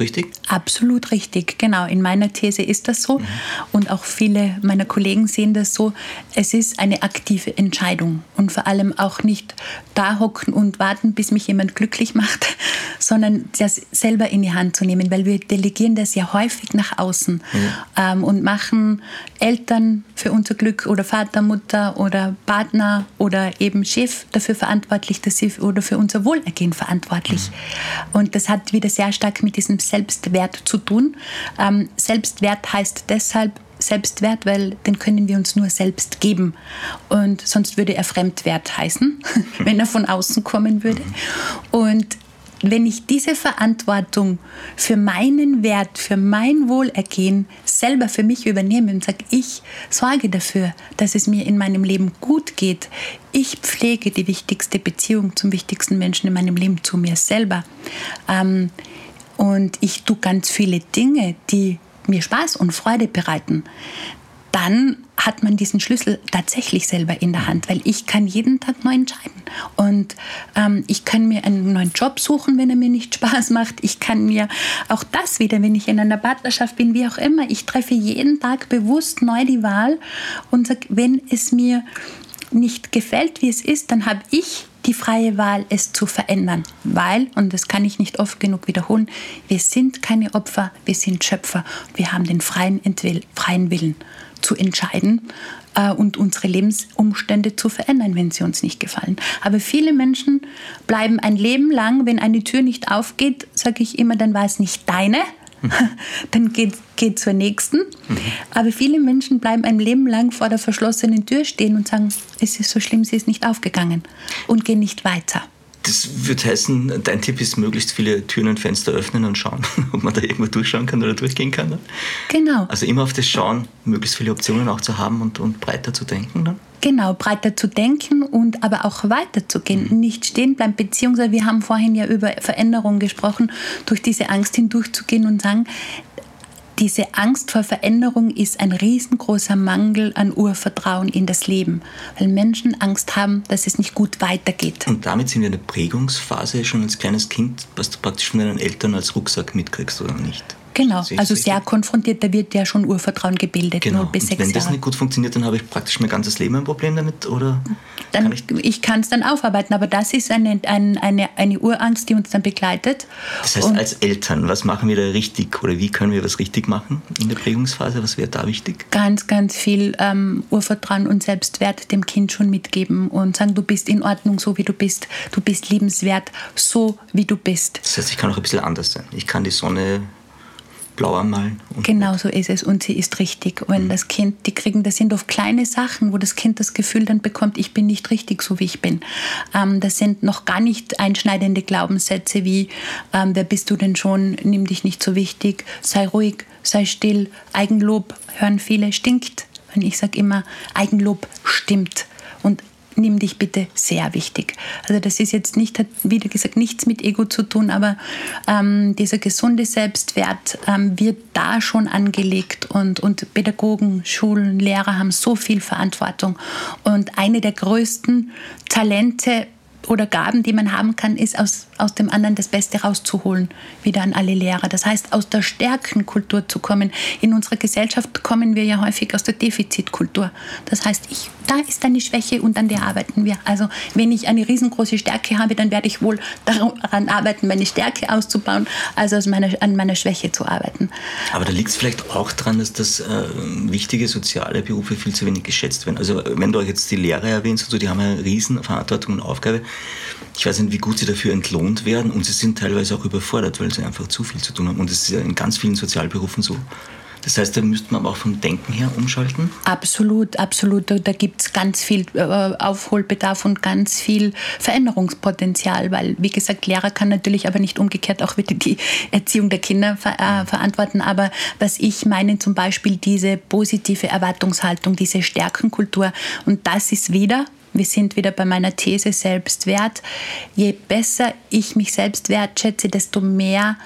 Richtig? Absolut richtig, genau. In meiner These ist das so. Mhm. Und auch viele meiner Kollegen sehen das so. Es ist eine aktive Entscheidung. Und vor allem auch nicht da hocken und warten, bis mich jemand glücklich macht, sondern das selber in die Hand zu nehmen, weil wir delegieren das ja häufig nach außen mhm. ähm, und machen Eltern für unser Glück oder Vater, Mutter oder Partner oder eben Chef dafür verantwortlich, dass sie oder für unser Wohlergehen verantwortlich. Mhm. Und das hat wieder sehr stark mit diesem Selbstwert zu tun. Ähm, Selbstwert heißt deshalb Selbstwert, weil den können wir uns nur selbst geben. Und sonst würde er Fremdwert heißen, wenn er von außen kommen würde. Und wenn ich diese Verantwortung für meinen Wert, für mein Wohlergehen selber für mich übernehme und sage, ich sorge dafür, dass es mir in meinem Leben gut geht, ich pflege die wichtigste Beziehung zum wichtigsten Menschen in meinem Leben zu mir selber ähm, und ich tue ganz viele Dinge, die mir Spaß und Freude bereiten, dann hat man diesen Schlüssel tatsächlich selber in der Hand, weil ich kann jeden Tag neu entscheiden. Und ähm, ich kann mir einen neuen Job suchen, wenn er mir nicht Spaß macht. Ich kann mir auch das wieder, wenn ich in einer Partnerschaft bin, wie auch immer, ich treffe jeden Tag bewusst neu die Wahl und sage, wenn es mir nicht gefällt, wie es ist, dann habe ich die freie Wahl, es zu verändern. Weil, und das kann ich nicht oft genug wiederholen, wir sind keine Opfer, wir sind Schöpfer. Wir haben den freien, Entwill freien Willen zu entscheiden äh, und unsere Lebensumstände zu verändern, wenn sie uns nicht gefallen. Aber viele Menschen bleiben ein Leben lang, wenn eine Tür nicht aufgeht, sage ich immer, dann war es nicht deine, dann geht, geht zur nächsten. Mhm. Aber viele Menschen bleiben ein Leben lang vor der verschlossenen Tür stehen und sagen, es ist so schlimm, sie ist nicht aufgegangen und gehen nicht weiter. Das würde heißen, dein Tipp ist, möglichst viele Türen und Fenster öffnen und schauen, ob man da irgendwo durchschauen kann oder durchgehen kann. Ne? Genau. Also immer auf das Schauen, möglichst viele Optionen auch zu haben und, und breiter zu denken. Dann? Genau, breiter zu denken und aber auch weiterzugehen, mhm. nicht stehen bleiben, beziehungsweise wir haben vorhin ja über Veränderung gesprochen, durch diese Angst hindurchzugehen und sagen, diese Angst vor Veränderung ist ein riesengroßer Mangel an Urvertrauen in das Leben, weil Menschen Angst haben, dass es nicht gut weitergeht. Und damit sind wir in der Prägungsphase schon als kleines Kind, was du praktisch von deinen Eltern als Rucksack mitkriegst oder nicht? Genau, also sehr konfrontiert, da wird ja schon Urvertrauen gebildet. Genau. Bis und wenn das Jahre. nicht gut funktioniert, dann habe ich praktisch mein ganzes Leben ein Problem damit, oder? Dann, kann ich ich kann es dann aufarbeiten, aber das ist eine, eine, eine, eine Urangst, die uns dann begleitet. Das heißt, und als Eltern, was machen wir da richtig oder wie können wir was richtig machen in der Prägungsphase? Was wäre da wichtig? Ganz, ganz viel ähm, Urvertrauen und Selbstwert dem Kind schon mitgeben und sagen, du bist in Ordnung, so wie du bist. Du bist liebenswert, so wie du bist. Das heißt, ich kann auch ein bisschen anders sein. Ich kann die Sonne blau anmalen. Genau so ist es und sie ist richtig. Wenn mhm. das Kind, die kriegen, das sind oft kleine Sachen, wo das Kind das Gefühl dann bekommt, ich bin nicht richtig so wie ich bin. Ähm, das sind noch gar nicht einschneidende Glaubenssätze wie, ähm, wer bist du denn schon, nimm dich nicht so wichtig, sei ruhig, sei still, Eigenlob hören viele, stinkt. Und ich sage immer, Eigenlob stimmt. Und nimm dich bitte sehr wichtig. Also das ist jetzt nicht, hat wieder gesagt, nichts mit Ego zu tun, aber ähm, dieser gesunde Selbstwert ähm, wird da schon angelegt und, und Pädagogen, Schulen, Lehrer haben so viel Verantwortung. Und eine der größten Talente oder Gaben, die man haben kann, ist aus, aus dem anderen das Beste rauszuholen, wieder an alle Lehrer. Das heißt, aus der Stärkenkultur zu kommen. In unserer Gesellschaft kommen wir ja häufig aus der Defizitkultur. Das heißt, ich, da ist eine Schwäche und an der arbeiten wir. Also wenn ich eine riesengroße Stärke habe, dann werde ich wohl daran arbeiten, meine Stärke auszubauen, also aus meiner, an meiner Schwäche zu arbeiten. Aber da liegt es vielleicht auch daran, dass das äh, wichtige soziale Berufe viel zu wenig geschätzt werden. Also wenn du euch jetzt die Lehrer erwähnst, also die haben eine Riesenverantwortung und Aufgabe. Ich weiß nicht, wie gut sie dafür entlohnt werden und sie sind teilweise auch überfordert, weil sie einfach zu viel zu tun haben. Und das ist ja in ganz vielen Sozialberufen so. Das heißt, da müsste man aber auch vom Denken her umschalten? Absolut, absolut. Da, da gibt es ganz viel äh, Aufholbedarf und ganz viel Veränderungspotenzial, weil, wie gesagt, Lehrer kann natürlich aber nicht umgekehrt auch wieder die Erziehung der Kinder ver äh, verantworten. Aber was ich meine, zum Beispiel diese positive Erwartungshaltung, diese Stärkenkultur. Und das ist wieder wir sind wieder bei meiner These Selbstwert. Je besser ich mich selbst wertschätze, desto mehr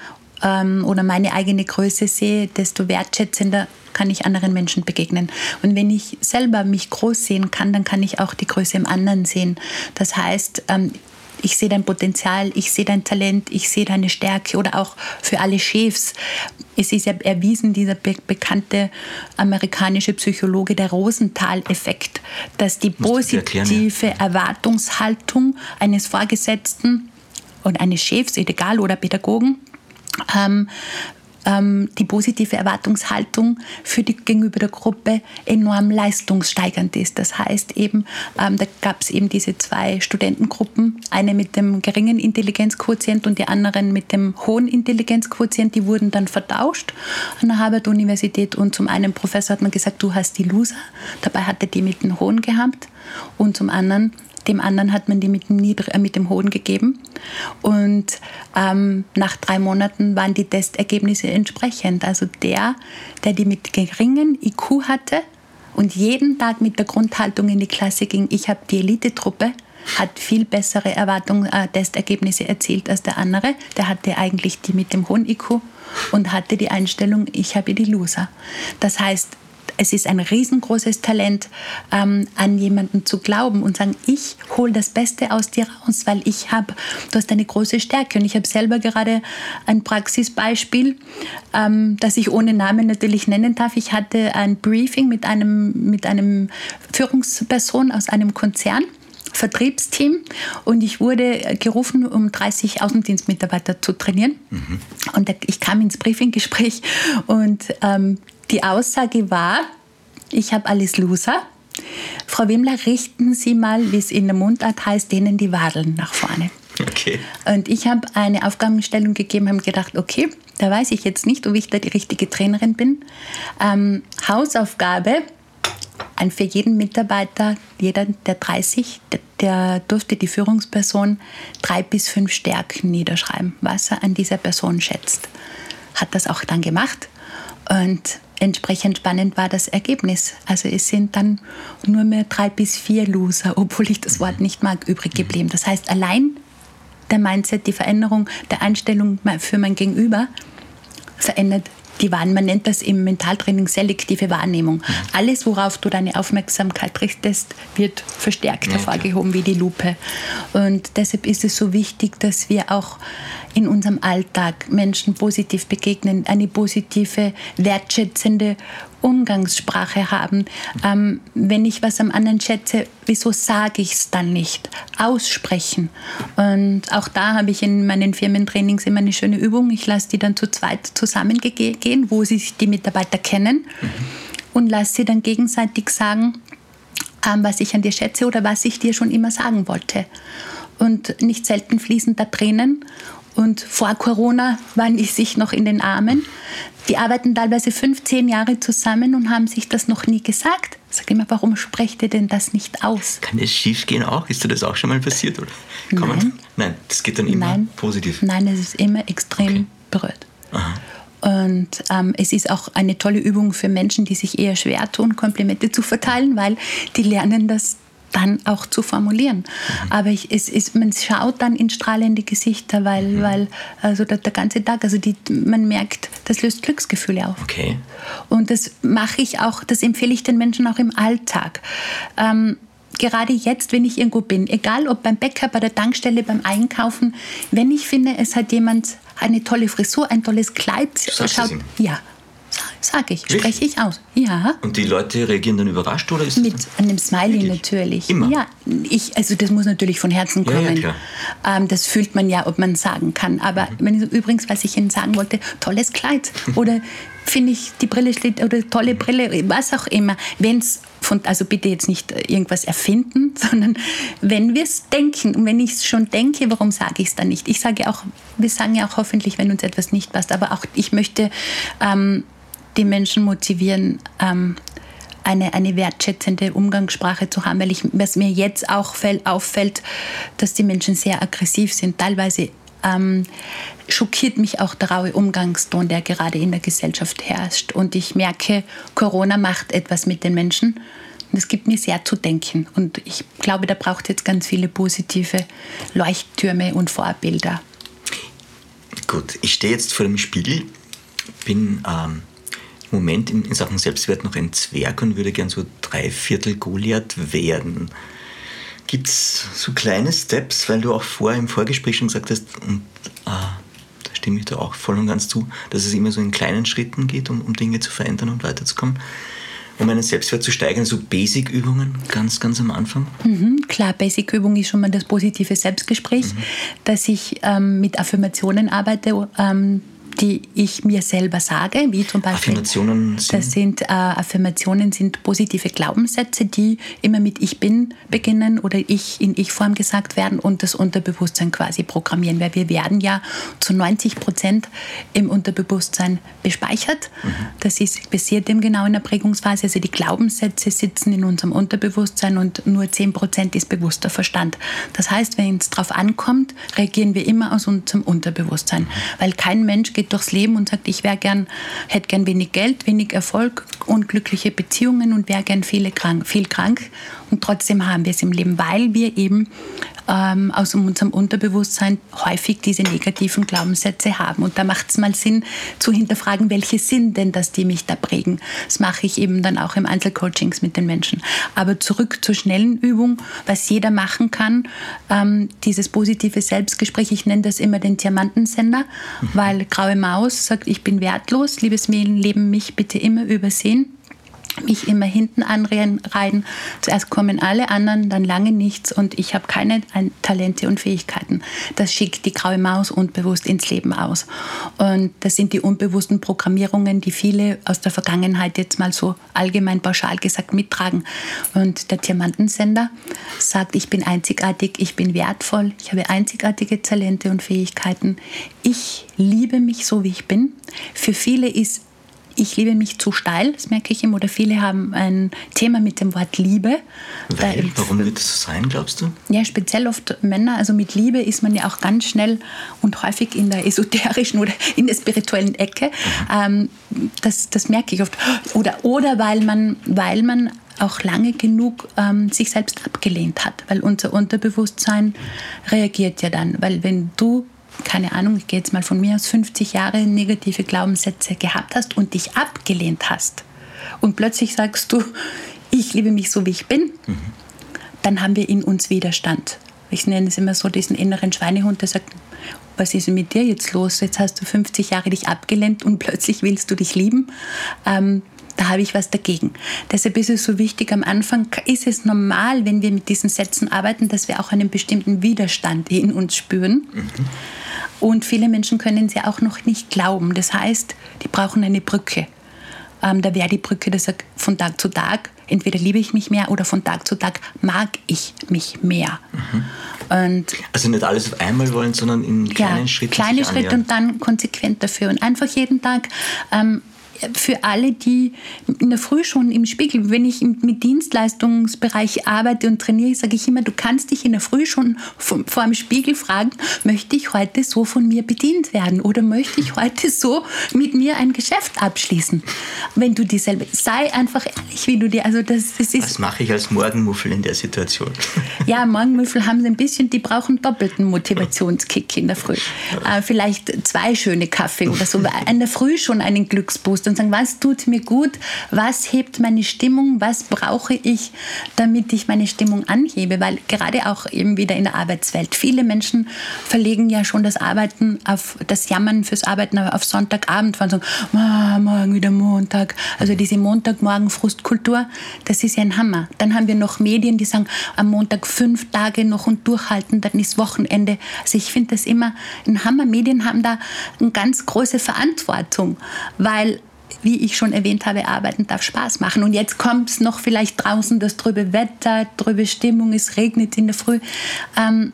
ähm, oder meine eigene Größe sehe, desto wertschätzender kann ich anderen Menschen begegnen. Und wenn ich selber mich groß sehen kann, dann kann ich auch die Größe im anderen sehen. Das heißt, ähm, ich sehe dein Potenzial, ich sehe dein Talent, ich sehe deine Stärke oder auch für alle Chefs. Es ist ja erwiesen, dieser be bekannte amerikanische Psychologe, der Rosenthal-Effekt, dass die positive Erwartungshaltung eines Vorgesetzten und eines Chefs, egal oder Pädagogen, ähm, ähm, die positive Erwartungshaltung für die gegenüber der Gruppe enorm leistungssteigernd ist. Das heißt eben, ähm, da gab es eben diese zwei Studentengruppen, eine mit dem geringen Intelligenzquotient und die anderen mit dem hohen Intelligenzquotient, die wurden dann vertauscht an der Harvard-Universität und zum einen Professor hat man gesagt, du hast die Loser, dabei hatte die mit dem hohen gehabt und zum anderen dem anderen hat man die mit dem, Niedr äh, mit dem Hohen gegeben. Und ähm, nach drei Monaten waren die Testergebnisse entsprechend. Also der, der die mit geringem IQ hatte und jeden Tag mit der Grundhaltung in die Klasse ging, ich habe die Elitetruppe, hat viel bessere Erwartung, äh, Testergebnisse erzielt als der andere. Der hatte eigentlich die mit dem hohen IQ und hatte die Einstellung, ich habe die Loser. Das heißt, es ist ein riesengroßes Talent, ähm, an jemanden zu glauben und sagen, ich hole das Beste aus dir raus, weil ich habe, du hast eine große Stärke. Und ich habe selber gerade ein Praxisbeispiel, ähm, das ich ohne Namen natürlich nennen darf. Ich hatte ein Briefing mit einem, mit einem Führungsperson aus einem Konzern. Vertriebsteam und ich wurde gerufen, um 30 Außendienstmitarbeiter zu trainieren. Mhm. Und ich kam ins Briefinggespräch und ähm, die Aussage war, ich habe alles Loser. Frau Wimler, richten Sie mal, wie es in der Mundart heißt, denen die Wadeln nach vorne. Okay. Und ich habe eine Aufgabenstellung gegeben, habe gedacht, okay, da weiß ich jetzt nicht, ob ich da die richtige Trainerin bin. Ähm, Hausaufgabe, ein für jeden Mitarbeiter, jeder der 30, der, der durfte die Führungsperson drei bis fünf Stärken niederschreiben, was er an dieser Person schätzt. Hat das auch dann gemacht und entsprechend spannend war das Ergebnis. Also es sind dann nur mehr drei bis vier Loser, obwohl ich das Wort nicht mag, übrig geblieben. Das heißt, allein der Mindset, die Veränderung der Einstellung für mein Gegenüber verändert die Wahrnehmung. Man nennt das im Mentaltraining selektive Wahrnehmung. Alles, worauf du deine Aufmerksamkeit richtest, wird verstärkt hervorgehoben wie die Lupe. Und deshalb ist es so wichtig, dass wir auch in unserem Alltag Menschen positiv begegnen, eine positive, wertschätzende Umgangssprache haben. Ähm, wenn ich was am anderen schätze, wieso sage ich es dann nicht? Aussprechen. Und auch da habe ich in meinen Firmentrainings immer eine schöne Übung. Ich lasse die dann zu zweit zusammengehen, wo sich die Mitarbeiter kennen mhm. und lasse sie dann gegenseitig sagen, ähm, was ich an dir schätze oder was ich dir schon immer sagen wollte. Und nicht selten fließen da Tränen und vor Corona waren die sich noch in den Armen. Die arbeiten teilweise 15 Jahre zusammen und haben sich das noch nie gesagt. Sag immer, warum sprecht ihr denn das nicht aus? Kann das schief gehen auch? Ist dir das auch schon mal passiert? Oder? Kann Nein. Man, nein, das geht dann immer Nein. positiv. Nein, es ist immer extrem okay. berührt. Aha. Und ähm, es ist auch eine tolle Übung für Menschen, die sich eher schwer tun, Komplimente zu verteilen, weil die lernen das dann auch zu formulieren. Mhm. Aber ich, es ist, man schaut dann in strahlende Gesichter, weil, mhm. weil also der, der, ganze Tag, also die, man merkt, das löst Glücksgefühle auf. Okay. Und das mache ich auch, das empfehle ich den Menschen auch im Alltag. Ähm, gerade jetzt, wenn ich irgendwo bin, egal ob beim Bäcker, bei der Tankstelle, beim Einkaufen, wenn ich finde, es hat jemand eine tolle Frisur, ein tolles Kleid, schaut, ja, Sag ich, spreche ich aus. Ja. Und die Leute reagieren dann überrascht oder ist Mit einem Smiley Wirklich? natürlich. Immer. Ja, ich, also das muss natürlich von Herzen kommen. Ja, ja, ähm, das fühlt man ja, ob man sagen kann. Aber mhm. übrigens, was ich Ihnen sagen wollte, tolles Kleid oder finde ich die Brille steht oder tolle Brille, was auch immer. Wenn es von, also bitte jetzt nicht irgendwas erfinden, sondern wenn wir es denken und wenn ich es schon denke, warum sage ich es dann nicht? Ich sage auch, wir sagen ja auch hoffentlich, wenn uns etwas nicht passt, aber auch ich möchte ähm, die Menschen motivieren, ähm, eine, eine wertschätzende Umgangssprache zu haben, weil ich, was mir jetzt auch auffällt, dass die Menschen sehr aggressiv sind. Teilweise ähm, schockiert mich auch der raue Umgangston, der gerade in der Gesellschaft herrscht. Und ich merke, Corona macht etwas mit den Menschen. Und es gibt mir sehr zu denken. Und ich glaube, da braucht jetzt ganz viele positive Leuchttürme und Vorbilder. Gut, ich stehe jetzt vor dem Spiegel, bin ähm, Moment in, in Sachen Selbstwert noch ein Zwerg und würde gern so drei Viertel Goliath werden. Gibt es so kleine Steps, weil du auch vorher im Vorgespräch schon gesagt hast, und ah, da stimme ich da auch voll und ganz zu, dass es immer so in kleinen Schritten geht, um, um Dinge zu verändern und weiterzukommen um einen Selbstwert zu steigern, so Basic-Übungen ganz, ganz am Anfang? Mhm, klar, Basic-Übung ist schon mal das positive Selbstgespräch, mhm. dass ich ähm, mit Affirmationen arbeite, ähm, die ich mir selber sage, wie zum Beispiel. Affirmationen sind? Das sind äh, Affirmationen sind positive Glaubenssätze, die immer mit Ich bin beginnen oder ich in Ich-Form gesagt werden und das Unterbewusstsein quasi programmieren, weil wir werden ja zu 90 Prozent im Unterbewusstsein bespeichert. Mhm. Das ist passiert eben genau in der Prägungsphase. Also die Glaubenssätze sitzen in unserem Unterbewusstsein und nur 10 Prozent ist bewusster Verstand. Das heißt, wenn es darauf ankommt, reagieren wir immer aus unserem Unterbewusstsein, mhm. weil kein Mensch geht geht durchs Leben und sagt, ich wäre gern, hätte gern wenig Geld, wenig Erfolg, unglückliche Beziehungen und wäre gern viele krank, viel krank. Und trotzdem haben wir es im Leben, weil wir eben ähm, aus unserem Unterbewusstsein häufig diese negativen Glaubenssätze haben. Und da macht es mal Sinn zu hinterfragen, welche sind denn das, die mich da prägen. Das mache ich eben dann auch im Einzelcoachings mit den Menschen. Aber zurück zur schnellen Übung, was jeder machen kann, ähm, dieses positive Selbstgespräch, ich nenne das immer den Diamantensender, mhm. weil graue Maus sagt, ich bin wertlos, liebes Leben mich bitte immer übersehen mich immer hinten anreihen. Zuerst kommen alle anderen, dann lange nichts und ich habe keine Talente und Fähigkeiten. Das schickt die graue Maus unbewusst ins Leben aus. Und das sind die unbewussten Programmierungen, die viele aus der Vergangenheit jetzt mal so allgemein pauschal gesagt mittragen. Und der Diamantensender sagt, ich bin einzigartig, ich bin wertvoll, ich habe einzigartige Talente und Fähigkeiten. Ich liebe mich so, wie ich bin. Für viele ist ich liebe mich zu steil, das merke ich immer, oder viele haben ein Thema mit dem Wort Liebe. Weil, warum wird das so sein, glaubst du? Ja, speziell oft Männer, also mit Liebe ist man ja auch ganz schnell und häufig in der esoterischen oder in der spirituellen Ecke. Mhm. Ähm, das, das merke ich oft. Oder, oder weil, man, weil man auch lange genug ähm, sich selbst abgelehnt hat, weil unser Unterbewusstsein reagiert ja dann, weil wenn du keine Ahnung, ich gehe jetzt mal von mir aus, 50 Jahre negative Glaubenssätze gehabt hast und dich abgelehnt hast und plötzlich sagst du, ich liebe mich so, wie ich bin, mhm. dann haben wir in uns Widerstand. Ich nenne es immer so diesen inneren Schweinehund, der sagt, was ist mit dir jetzt los? Jetzt hast du 50 Jahre dich abgelehnt und plötzlich willst du dich lieben. Ähm, da habe ich was dagegen. Deshalb ist es so wichtig, am Anfang ist es normal, wenn wir mit diesen Sätzen arbeiten, dass wir auch einen bestimmten Widerstand in uns spüren. Mhm. Und viele Menschen können sie auch noch nicht glauben. Das heißt, die brauchen eine Brücke. Ähm, da wäre die Brücke, dass sagt, von Tag zu Tag, entweder liebe ich mich mehr oder von Tag zu Tag mag ich mich mehr. Mhm. Und also nicht alles auf einmal wollen, sondern in kleinen ja, Schritten. Kleine Schritte und dann konsequent dafür. Und einfach jeden Tag ähm, für alle, die in der Früh schon im Spiegel, wenn ich mit Dienstleistungsbereich arbeite und trainiere, sage ich immer, du kannst dich in der Früh schon vor, dem Spiegel fragen, möchte ich heute so von mir bedient werden oder möchte ich heute so mit mir ein Geschäft abschließen? Wenn du dieselbe, sei einfach ehrlich, wie du dir, also das, das ist... Was mache ich als Morgenmuffel in der Situation? Ja, Morgenmuffel haben sie ein bisschen, die brauchen doppelten Motivationskick in der Früh. Äh, vielleicht zwei schöne Kaffee oder so, in der Früh schon einen Glücksboost und sagen, was tut mir gut, was hebt meine Stimmung, was brauche ich, damit ich meine Stimmung anhebe, weil gerade auch eben wieder in der Arbeitswelt, viele Menschen verlegen ja schon das Arbeiten auf, das Jammern fürs Arbeiten auf Sonntagabend, weil sie sagen, morgen wieder Montag, also diese Montagmorgen-Frustkultur, das ist ja ein Hammer. Dann haben wir noch Medien, die sagen, am Montag fünf Tage noch und durchhalten, dann ist Wochenende. Also ich finde das immer ein Hammer. Medien haben da eine ganz große Verantwortung, weil wie ich schon erwähnt habe, arbeiten darf Spaß machen. Und jetzt kommt es noch vielleicht draußen das trübe Wetter, trübe Stimmung, es regnet in der Früh. Ähm,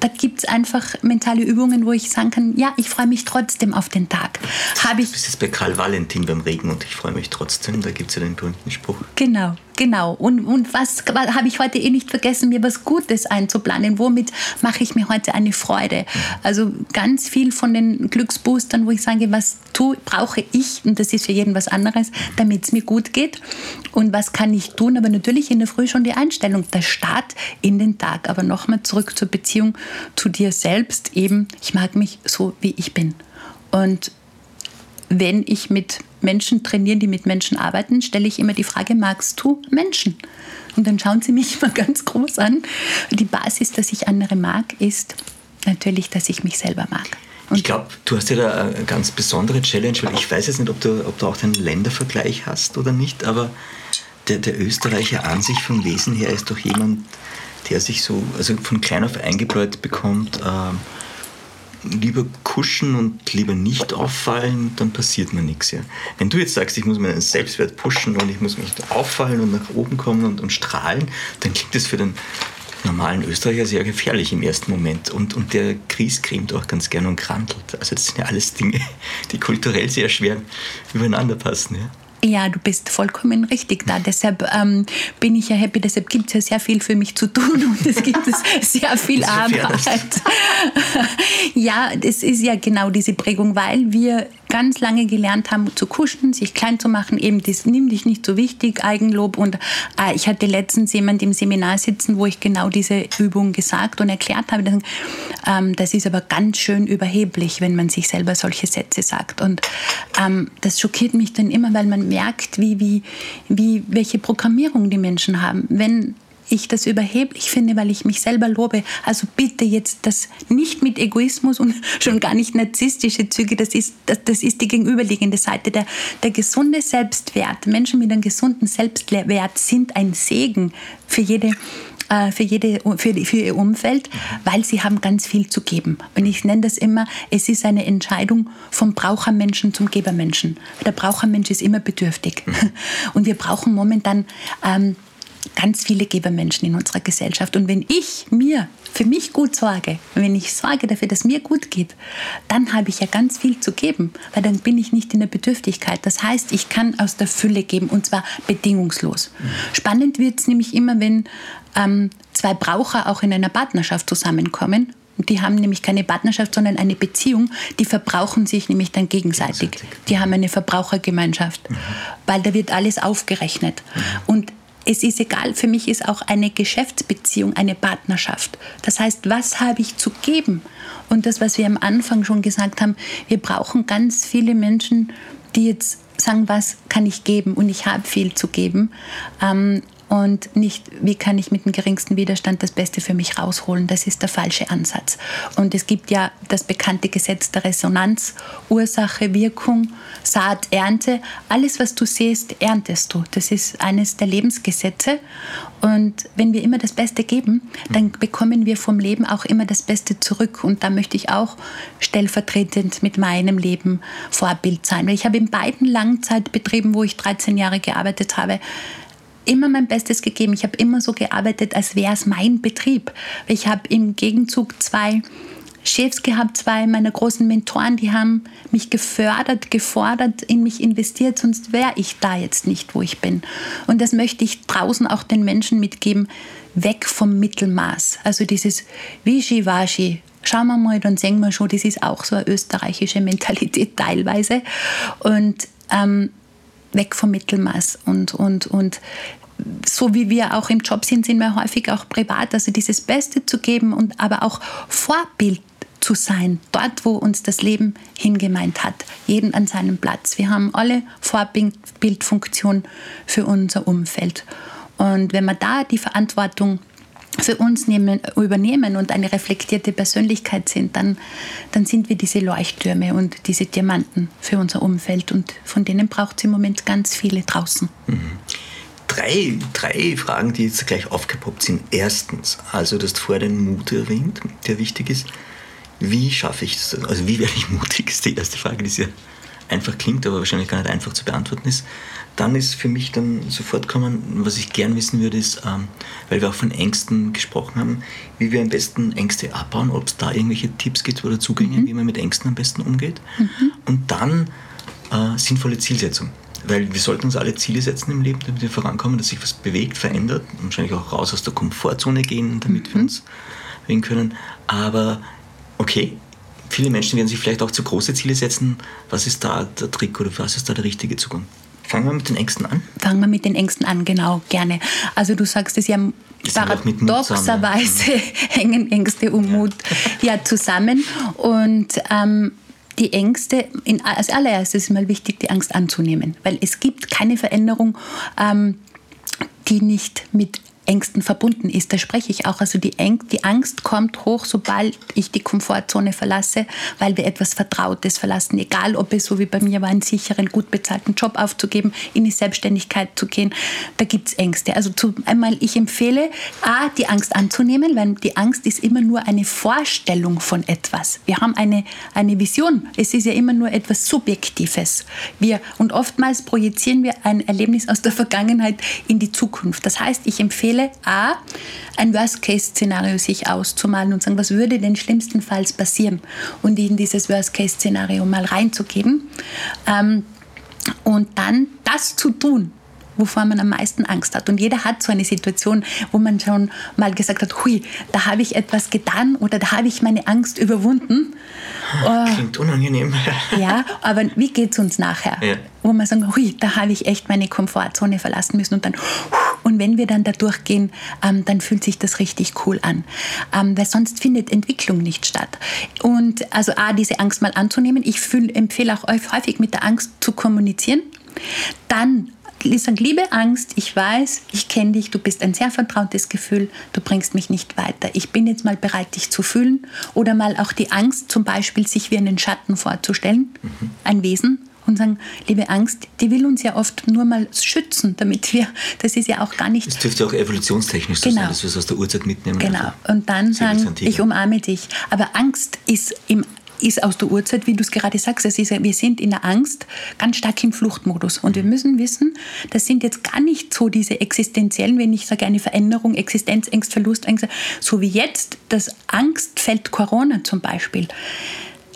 da gibt es einfach mentale Übungen, wo ich sagen kann, ja, ich freue mich trotzdem auf den Tag. Habe ich. Bist jetzt bei Karl Valentin beim Regen und ich freue mich trotzdem. Da gibt es ja den berühmten Spruch. Genau, genau. Und, und was habe ich heute eh nicht vergessen, mir was Gutes einzuplanen? Womit mache ich mir heute eine Freude? Also ganz viel von den Glücksboostern, wo ich sage, was tue, brauche ich, und das ist für jeden was anderes, damit es mir gut geht. Und was kann ich tun? Aber natürlich in der Früh schon die Einstellung, der Start in den Tag. Aber nochmal zurück zur Beziehung zu dir selbst eben, ich mag mich so, wie ich bin. Und wenn ich mit Menschen trainiere, die mit Menschen arbeiten, stelle ich immer die Frage, magst du Menschen? Und dann schauen sie mich immer ganz groß an. Die Basis, dass ich andere mag, ist natürlich, dass ich mich selber mag. Und ich glaube, du hast ja da eine ganz besondere Challenge, weil ich weiß jetzt nicht, ob du, ob du auch den Ländervergleich hast oder nicht, aber der, der Österreicher an sich vom Wesen her ist doch jemand, der sich so, also von klein auf eingebläut bekommt, äh, lieber kuschen und lieber nicht auffallen, dann passiert mir nichts. Ja. Wenn du jetzt sagst, ich muss meinen Selbstwert pushen und ich muss mich auffallen und nach oben kommen und, und strahlen, dann klingt das für den normalen Österreicher sehr gefährlich im ersten Moment. Und, und der Kries cremt auch ganz gern und krantelt. Also das sind ja alles Dinge, die kulturell sehr schwer übereinander passen. Ja. Ja, du bist vollkommen richtig da. Deshalb ähm, bin ich ja happy. Deshalb gibt es ja sehr viel für mich zu tun und es gibt es sehr viel Arbeit. ja, das ist ja genau diese Prägung, weil wir ganz lange gelernt haben zu kuschen, sich klein zu machen, eben das nimm dich nicht so wichtig, Eigenlob. Und äh, ich hatte letztens jemand im Seminar sitzen, wo ich genau diese Übung gesagt und erklärt habe. Dass, ähm, das ist aber ganz schön überheblich, wenn man sich selber solche Sätze sagt. Und ähm, das schockiert mich dann immer, weil man merkt, wie, wie, wie, welche Programmierung die Menschen haben. Wenn ich das überheblich finde, weil ich mich selber lobe. Also bitte jetzt das nicht mit Egoismus und schon gar nicht narzisstische Züge, das ist, das, das ist die gegenüberliegende Seite. Der, der gesunde Selbstwert, Menschen mit einem gesunden Selbstwert sind ein Segen für jede äh, für, jede, für, für ihr Umfeld, weil sie haben ganz viel zu geben. Und ich nenne das immer, es ist eine Entscheidung vom Brauchermenschen zum Gebermenschen. Der Brauchermensch ist immer bedürftig. Und wir brauchen momentan ähm, ganz viele Gebermenschen in unserer Gesellschaft. Und wenn ich mir für mich gut sorge, wenn ich sorge dafür, dass mir gut geht, dann habe ich ja ganz viel zu geben, weil dann bin ich nicht in der Bedürftigkeit. Das heißt, ich kann aus der Fülle geben und zwar bedingungslos. Mhm. Spannend wird es nämlich immer, wenn ähm, zwei Braucher auch in einer Partnerschaft zusammenkommen die haben nämlich keine Partnerschaft, sondern eine Beziehung. Die verbrauchen sich nämlich dann gegenseitig. Die haben eine Verbrauchergemeinschaft, mhm. weil da wird alles aufgerechnet. Mhm. Und es ist egal, für mich ist auch eine Geschäftsbeziehung eine Partnerschaft. Das heißt, was habe ich zu geben? Und das, was wir am Anfang schon gesagt haben, wir brauchen ganz viele Menschen, die jetzt sagen, was kann ich geben? Und ich habe viel zu geben. Ähm, und nicht, wie kann ich mit dem geringsten Widerstand das Beste für mich rausholen. Das ist der falsche Ansatz. Und es gibt ja das bekannte Gesetz der Resonanz, Ursache, Wirkung, Saat, Ernte. Alles, was du siehst, erntest du. Das ist eines der Lebensgesetze. Und wenn wir immer das Beste geben, dann bekommen wir vom Leben auch immer das Beste zurück. Und da möchte ich auch stellvertretend mit meinem Leben Vorbild sein. Weil ich habe in beiden Langzeitbetrieben, wo ich 13 Jahre gearbeitet habe, immer mein Bestes gegeben. Ich habe immer so gearbeitet, als wäre es mein Betrieb. Ich habe im Gegenzug zwei Chefs gehabt, zwei meiner großen Mentoren, die haben mich gefördert, gefordert, in mich investiert, sonst wäre ich da jetzt nicht, wo ich bin. Und das möchte ich draußen auch den Menschen mitgeben, weg vom Mittelmaß. Also dieses Wischiwaschi, schauen wir mal, dann sehen wir schon, das ist auch so eine österreichische Mentalität teilweise. Und ähm, weg vom Mittelmaß und, und, und so wie wir auch im Job sind, sind wir häufig auch privat. Also dieses Beste zu geben und aber auch Vorbild zu sein, dort, wo uns das Leben hingemeint hat, jeden an seinem Platz. Wir haben alle Vorbildfunktion für unser Umfeld. Und wenn wir da die Verantwortung für uns nehmen, übernehmen und eine reflektierte Persönlichkeit sind, dann, dann sind wir diese Leuchttürme und diese Diamanten für unser Umfeld. Und von denen braucht es im Moment ganz viele draußen. Mhm. Drei, drei Fragen, die jetzt gleich aufgepoppt sind. Erstens, also du hast vorher den Mut erwähnt, der wichtig ist. Wie schaffe ich das? Also wie werde ich mutig, ist die erste Frage, die sehr einfach klingt, aber wahrscheinlich gar nicht einfach zu beantworten ist. Dann ist für mich dann sofort kommen, was ich gern wissen würde, ist, ähm, weil wir auch von Ängsten gesprochen haben, wie wir am besten Ängste abbauen, ob es da irgendwelche Tipps gibt oder Zugänge, mhm. wie man mit Ängsten am besten umgeht. Mhm. Und dann äh, sinnvolle Zielsetzung. Weil wir sollten uns alle Ziele setzen im Leben, damit wir vorankommen, dass sich was bewegt, verändert, wahrscheinlich auch raus aus der Komfortzone gehen, damit mhm. wir uns bewegen können. Aber okay, viele Menschen werden sich vielleicht auch zu große Ziele setzen. Was ist da der Trick oder was ist da der richtige Zugang? Fangen wir mit den Ängsten an? Fangen wir mit den Ängsten an, genau, gerne. Also du sagst es ja paradoxerweise hängen Ängste und Mut ja zusammen. Und ähm, die Ängste, in, als allererstes ist mal wichtig, die Angst anzunehmen, weil es gibt keine Veränderung, ähm, die nicht mit Ängsten verbunden ist. Da spreche ich auch. Also die, die Angst kommt hoch, sobald ich die Komfortzone verlasse, weil wir etwas Vertrautes verlassen. Egal, ob es so wie bei mir war, einen sicheren, gut bezahlten Job aufzugeben, in die Selbstständigkeit zu gehen. Da gibt es Ängste. Also zu, einmal, ich empfehle, A, die Angst anzunehmen, weil die Angst ist immer nur eine Vorstellung von etwas. Wir haben eine, eine Vision. Es ist ja immer nur etwas Subjektives. Wir, und oftmals projizieren wir ein Erlebnis aus der Vergangenheit in die Zukunft. Das heißt, ich empfehle, Stelle A, ein Worst-Case-Szenario sich auszumalen und sagen, was würde denn schlimmstenfalls passieren? Und in dieses Worst-Case-Szenario mal reinzugeben. Ähm, und dann das zu tun, wovor man am meisten Angst hat. Und jeder hat so eine Situation, wo man schon mal gesagt hat, hui, da habe ich etwas getan oder da habe ich meine Angst überwunden. Klingt unangenehm. ja, aber wie geht es uns nachher? Ja. Wo man sagt, hui, da habe ich echt meine Komfortzone verlassen müssen und dann, und wenn wir dann da durchgehen, ähm, dann fühlt sich das richtig cool an. Ähm, weil sonst findet Entwicklung nicht statt. Und also A, diese Angst mal anzunehmen. Ich fühl, empfehle auch euch häufig mit der Angst zu kommunizieren. Dann sagen, liebe Angst, ich weiß, ich kenne dich, du bist ein sehr vertrautes Gefühl, du bringst mich nicht weiter. Ich bin jetzt mal bereit, dich zu fühlen. Oder mal auch die Angst, zum Beispiel sich wie einen Schatten vorzustellen, mhm. ein Wesen, und sagen, liebe Angst, die will uns ja oft nur mal schützen, damit wir, das ist ja auch gar nicht. Das dürfte auch evolutionstechnisch so Genau. sein, dass wir es aus der Urzeit mitnehmen. Genau. Und dann sagen, ich umarme dich. Aber Angst ist im ist aus der Urzeit, wie du es gerade sagst, es ist, wir sind in der Angst ganz stark im Fluchtmodus. Und wir müssen wissen, das sind jetzt gar nicht so diese existenziellen, wenn ich sage, eine Veränderung, Existenzängste, Verlustängste, so wie jetzt das Angstfeld Corona zum Beispiel.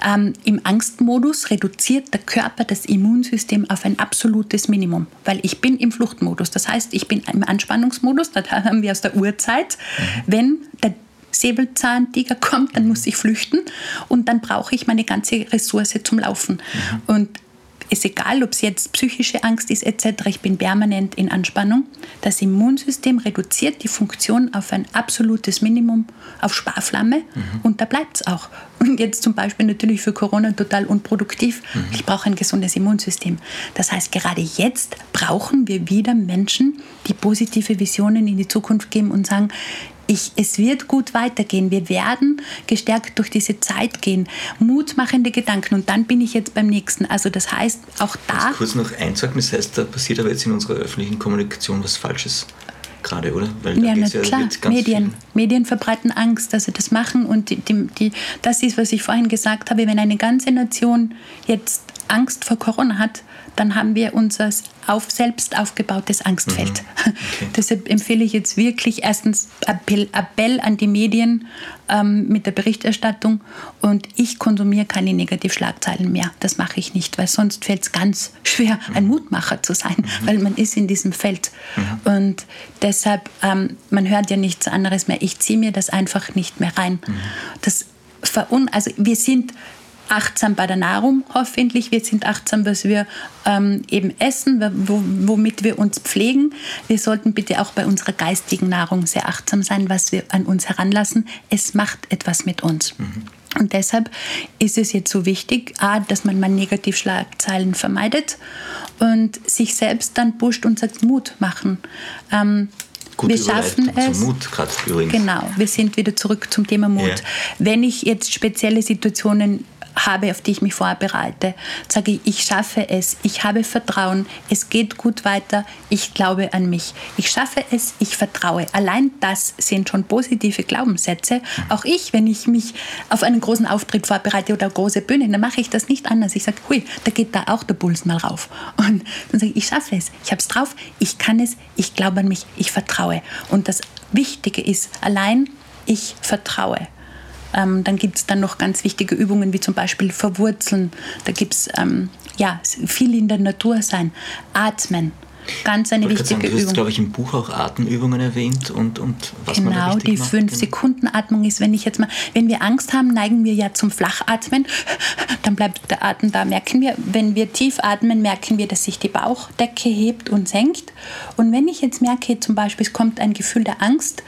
Ähm, Im Angstmodus reduziert der Körper das Immunsystem auf ein absolutes Minimum, weil ich bin im Fluchtmodus. Das heißt, ich bin im Anspannungsmodus, das haben wir aus der Urzeit. Wenn der Säbelzahntiger kommt, dann muss ich flüchten und dann brauche ich meine ganze Ressource zum Laufen. Und ist egal, ob es jetzt psychische Angst ist etc., ich bin permanent in Anspannung. Das Immunsystem reduziert die Funktion auf ein absolutes Minimum, auf Sparflamme und da bleibt es auch. Und jetzt zum Beispiel natürlich für Corona total unproduktiv. Ich brauche ein gesundes Immunsystem. Das heißt, gerade jetzt brauchen wir wieder Menschen, die positive Visionen in die Zukunft geben und sagen, ich, es wird gut weitergehen. Wir werden gestärkt durch diese Zeit gehen. Mutmachende Gedanken. Und dann bin ich jetzt beim nächsten. Also das heißt, auch da, Kurz noch einzuhaken, das heißt, da passiert aber jetzt in unserer öffentlichen Kommunikation was Falsches gerade, oder? Weil ja, na geht's klar, Medien. viel- Medien verbreiten Angst, dass sie das machen. Und die, die, die, das ist, was ich vorhin gesagt habe, wenn eine ganze Nation jetzt Angst vor Corona hat, dann haben wir unser auf, selbst aufgebautes Angstfeld. Deshalb empfehle ich jetzt wirklich erstens Appell, Appell an die Medien ähm, mit der Berichterstattung und ich konsumiere keine Negativschlagzeilen mehr. Das mache ich nicht, weil sonst fällt es ganz schwer, ein Mutmacher zu sein, weil man ist in diesem Feld. Und deshalb, ähm, man hört ja nichts anderes mehr. Ich ziehe mir das einfach nicht mehr rein. Das verun also wir sind achtsam bei der Nahrung, hoffentlich. Wir sind achtsam, was wir ähm, eben essen, wo, womit wir uns pflegen. Wir sollten bitte auch bei unserer geistigen Nahrung sehr achtsam sein, was wir an uns heranlassen. Es macht etwas mit uns. Und deshalb ist es jetzt so wichtig, A, dass man mal Negativschlagzeilen vermeidet und sich selbst dann pusht und sagt, Mut machen. Ähm, wir schaffen es. Mut gerade übrigens. Genau, wir sind wieder zurück zum Thema Mut. Ja. Wenn ich jetzt spezielle Situationen habe, auf die ich mich vorbereite, sage ich, ich schaffe es, ich habe Vertrauen, es geht gut weiter, ich glaube an mich. Ich schaffe es, ich vertraue. Allein das sind schon positive Glaubenssätze. Auch ich, wenn ich mich auf einen großen Auftritt vorbereite oder große Bühne, dann mache ich das nicht anders. Ich sage, hui, da geht da auch der Puls mal rauf. Und dann sage ich, ich schaffe es, ich habe es drauf, ich kann es, ich glaube an mich, ich vertraue. Und das Wichtige ist, allein ich vertraue. Ähm, dann gibt es dann noch ganz wichtige Übungen, wie zum Beispiel Verwurzeln. Da gibt es ähm, ja, viel in der Natur sein. Atmen. Ganz eine wichtige sagen, du hast, Übung. glaube ich, im Buch auch Atemübungen erwähnt und, und was man da Genau, richtig die macht. 5 Genau. Sekunden Atmung ist, wenn ich jetzt mal, wenn wir Angst haben, neigen wir ja zum Flachatmen, dann bleibt der Atem da, merken wir. Wenn wir tief atmen, merken wir, dass sich die Bauchdecke hebt und senkt. Und wenn ich jetzt merke, zum Beispiel, es kommt ein Gefühl der Angst,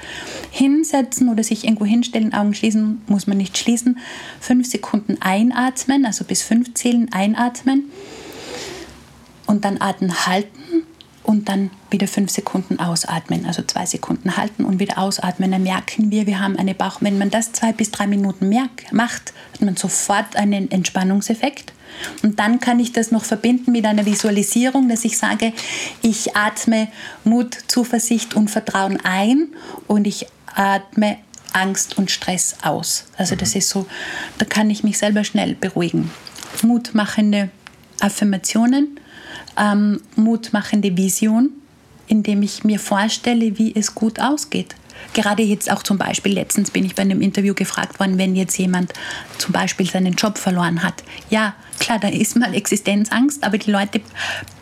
hinsetzen oder sich irgendwo hinstellen, Augen schließen, muss man nicht schließen, fünf Sekunden einatmen, also bis fünf zählen einatmen und dann Atem halten und dann wieder fünf Sekunden ausatmen, also zwei Sekunden halten und wieder ausatmen. Dann merken wir, wir haben eine Bauch. Wenn man das zwei bis drei Minuten merkt, macht, hat man sofort einen Entspannungseffekt. Und dann kann ich das noch verbinden mit einer Visualisierung, dass ich sage, ich atme Mut, Zuversicht und Vertrauen ein und ich atme Angst und Stress aus. Also das ist so, da kann ich mich selber schnell beruhigen. Mutmachende Affirmationen, ähm, mutmachende Vision, indem ich mir vorstelle, wie es gut ausgeht. gerade jetzt auch zum Beispiel, letztens bin ich bei einem Interview gefragt worden, wenn jetzt jemand zum Beispiel seinen Job verloren hat. Ja, klar, da ist mal Existenzangst, aber die Leute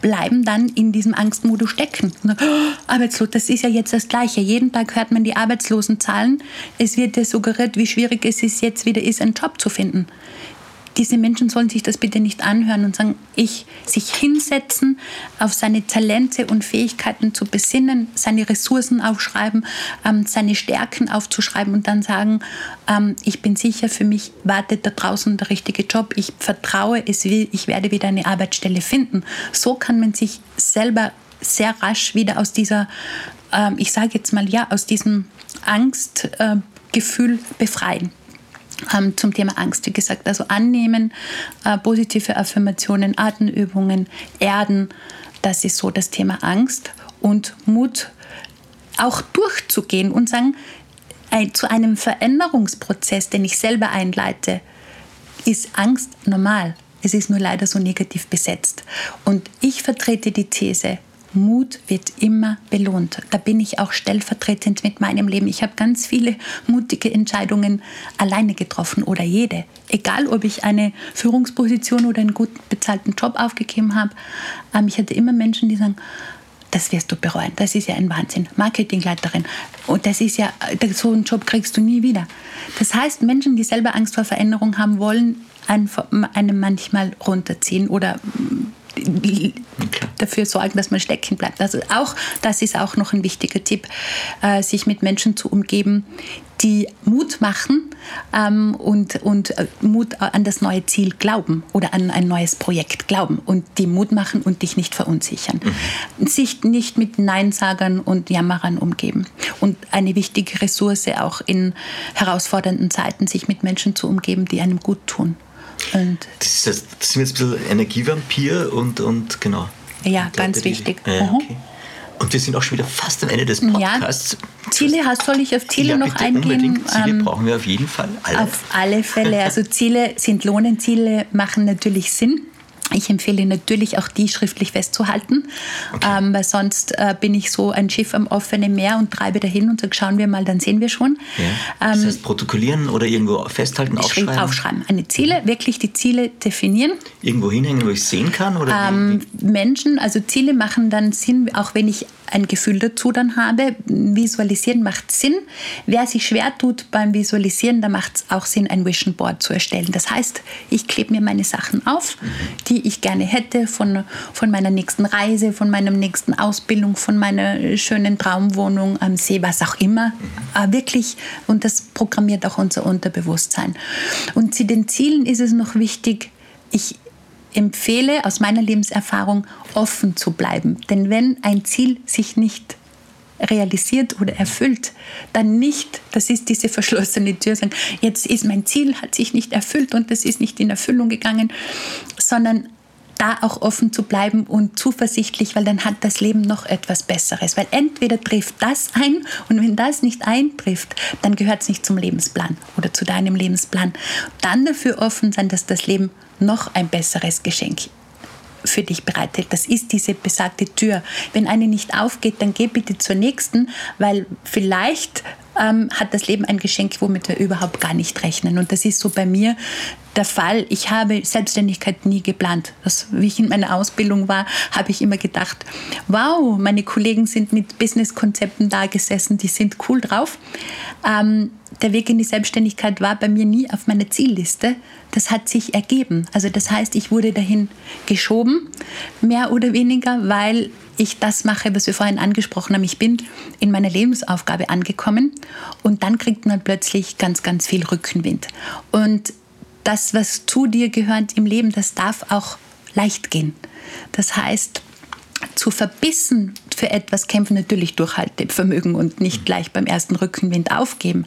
bleiben dann in diesem Angstmodus stecken. Sagen, oh, arbeitslos, das ist ja jetzt das Gleiche. Jeden Tag hört man die Arbeitslosenzahlen. Es wird ja suggeriert, wie schwierig es ist, jetzt wieder ist, einen Job zu finden diese Menschen sollen sich das bitte nicht anhören und sagen, ich sich hinsetzen, auf seine Talente und Fähigkeiten zu besinnen, seine Ressourcen aufschreiben, ähm, seine Stärken aufzuschreiben und dann sagen, ähm, ich bin sicher, für mich wartet da draußen der richtige Job, ich vertraue, es will, ich werde wieder eine Arbeitsstelle finden. So kann man sich selber sehr rasch wieder aus dieser, ähm, ich sage jetzt mal ja, aus diesem Angstgefühl äh, befreien ähm, zum Thema Angst. Wie gesagt, also annehmen, äh, positive Affirmationen, Atemübungen, Erden, das ist so das Thema Angst und Mut auch durchzugehen und sagen, ein, zu einem Veränderungsprozess, den ich selber einleite, ist Angst normal. Es ist nur leider so negativ besetzt. Und ich vertrete die These, Mut wird immer belohnt. Da bin ich auch stellvertretend mit meinem Leben. Ich habe ganz viele mutige Entscheidungen alleine getroffen oder jede. Egal, ob ich eine Führungsposition oder einen gut bezahlten Job aufgegeben habe. Ähm, ich hatte immer Menschen, die sagen, das wirst du bereuen. Das ist ja ein Wahnsinn. Marketingleiterin. Und das ist ja, so einen Job kriegst du nie wieder. Das heißt, Menschen, die selber Angst vor Veränderung haben, wollen einem manchmal runterziehen oder okay. dafür sorgen, dass man stecken bleibt. Also auch das ist auch noch ein wichtiger Tipp, äh, sich mit Menschen zu umgeben, die Mut machen ähm, und, und äh, Mut an das neue Ziel glauben oder an ein neues Projekt glauben und die Mut machen und dich nicht verunsichern. Mhm. Sich nicht mit Neinsagern und Jammerern umgeben. Und eine wichtige Ressource auch in herausfordernden Zeiten, sich mit Menschen zu umgeben, die einem gut tun. Und das, ist, das sind jetzt ein bisschen Energievampir und, und genau. Ja, und ganz wichtig. Mhm. okay. Und wir sind auch schon wieder fast am Ende des Podcasts. Ja, Ziele, hast, soll ich auf Ziele ja, noch eingehen? Unbedingt. Ziele ähm, brauchen wir auf jeden Fall. Alle. Auf alle Fälle. Also Ziele sind Lohnen, Ziele machen natürlich Sinn. Ich empfehle natürlich auch die schriftlich festzuhalten, okay. ähm, weil sonst äh, bin ich so ein Schiff am offenen Meer und treibe dahin und sage, schauen wir mal, dann sehen wir schon. Ja. Das ähm, heißt, protokollieren oder irgendwo festhalten, aufschreiben? Aufschreiben. Eine Ziele, wirklich die Ziele definieren. Irgendwo hinhängen, wo ich sehen kann? Oder ähm, Menschen, also Ziele machen dann Sinn, auch wenn ich ein Gefühl dazu dann habe. Visualisieren macht Sinn. Wer sich schwer tut beim Visualisieren, da macht es auch Sinn, ein Vision Board zu erstellen. Das heißt, ich klebe mir meine Sachen auf, die ich gerne hätte, von, von meiner nächsten Reise, von meiner nächsten Ausbildung, von meiner schönen Traumwohnung am See, was auch immer. Mhm. wirklich, und das programmiert auch unser Unterbewusstsein. Und zu den Zielen ist es noch wichtig, ich empfehle aus meiner Lebenserfahrung offen zu bleiben. Denn wenn ein Ziel sich nicht realisiert oder erfüllt, dann nicht, das ist diese verschlossene Tür, sagen, jetzt ist mein Ziel, hat sich nicht erfüllt und das ist nicht in Erfüllung gegangen, sondern da auch offen zu bleiben und zuversichtlich, weil dann hat das Leben noch etwas Besseres. Weil entweder trifft das ein und wenn das nicht eintrifft, dann gehört es nicht zum Lebensplan oder zu deinem Lebensplan. Dann dafür offen sein, dass das Leben noch ein besseres Geschenk für dich bereithält. Das ist diese besagte Tür. Wenn eine nicht aufgeht, dann geh bitte zur nächsten, weil vielleicht ähm, hat das Leben ein Geschenk, womit wir überhaupt gar nicht rechnen. Und das ist so bei mir der Fall. Ich habe Selbstständigkeit nie geplant. Das, wie ich in meiner Ausbildung war, habe ich immer gedacht, wow, meine Kollegen sind mit Businesskonzepten da gesessen, die sind cool drauf. Ähm, der Weg in die Selbstständigkeit war bei mir nie auf meiner Zielliste. Das hat sich ergeben. Also das heißt, ich wurde dahin geschoben, mehr oder weniger, weil ich das mache, was wir vorhin angesprochen haben. Ich bin in meiner Lebensaufgabe angekommen und dann kriegt man plötzlich ganz, ganz viel Rückenwind. Und das, was zu dir gehört im Leben, das darf auch leicht gehen. Das heißt, zu verbissen für etwas kämpfen natürlich Durchhaltevermögen und nicht gleich beim ersten Rückenwind aufgeben.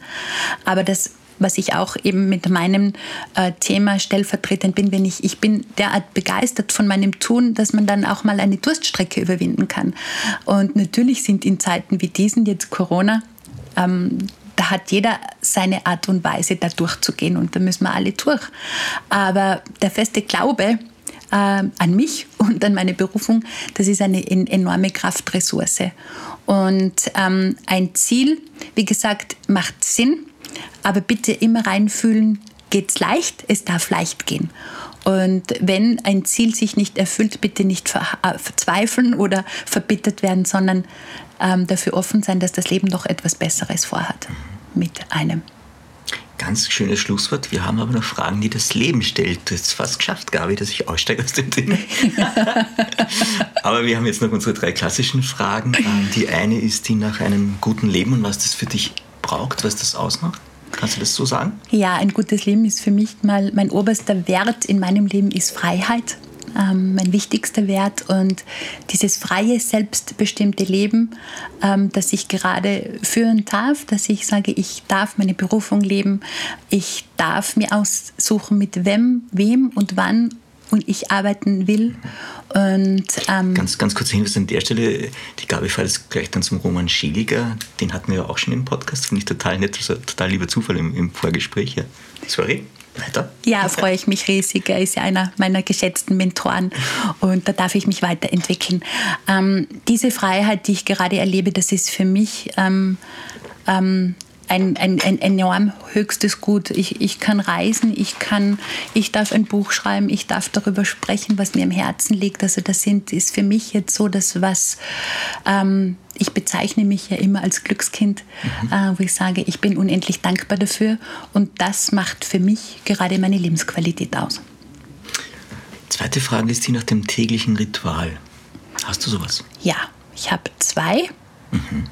Aber das was ich auch eben mit meinem äh, Thema stellvertretend bin, wenn ich, ich bin derart begeistert von meinem Tun, dass man dann auch mal eine Durststrecke überwinden kann. Und natürlich sind in Zeiten wie diesen, jetzt Corona, ähm, da hat jeder seine Art und Weise, da durchzugehen und da müssen wir alle durch. Aber der feste Glaube, äh, an mich und an meine Berufung, das ist eine enorme Kraftressource. Und ähm, ein Ziel, wie gesagt, macht Sinn, aber bitte immer reinfühlen, geht's leicht, es darf leicht gehen. Und wenn ein Ziel sich nicht erfüllt, bitte nicht äh, verzweifeln oder verbittert werden, sondern ähm, dafür offen sein, dass das Leben doch etwas Besseres vorhat mit einem. Ganz schönes Schlusswort. Wir haben aber noch Fragen, die das Leben stellt. Du hast es fast geschafft, Gabi, dass ich aussteige aus dem Thema. aber wir haben jetzt noch unsere drei klassischen Fragen. Ähm, die eine ist die nach einem guten Leben und was das für dich braucht, was das ausmacht. Kannst du das so sagen? Ja, ein gutes Leben ist für mich mal mein oberster Wert in meinem Leben ist Freiheit ähm, mein wichtigster Wert. Und dieses freie, selbstbestimmte Leben, ähm, das ich gerade führen darf, dass ich sage, ich darf meine Berufung leben, ich darf mir aussuchen, mit wem, wem und wann und ich arbeiten will. Und, ähm, ganz, ganz kurz Hinweis an der Stelle, die Gabi fährt jetzt gleich dann zum Roman Scheliger, den hatten wir ja auch schon im Podcast, finde ich total nett, war total lieber Zufall im, im Vorgespräch. Ja. Sorry. Weiter? Ja, freue ich mich riesig. Er ist ja einer meiner geschätzten Mentoren und da darf ich mich weiterentwickeln. Ähm, diese Freiheit, die ich gerade erlebe, das ist für mich ähm, ähm, ein, ein, ein enorm höchstes Gut. Ich, ich kann reisen, ich, kann, ich darf ein Buch schreiben, ich darf darüber sprechen, was mir im Herzen liegt. Also das sind, ist für mich jetzt so das, was ähm, ich bezeichne mich ja immer als Glückskind, mhm. äh, wo ich sage, ich bin unendlich dankbar dafür und das macht für mich gerade meine Lebensqualität aus. Zweite Frage ist die nach dem täglichen Ritual. Hast du sowas? Ja, ich habe zwei. Mhm.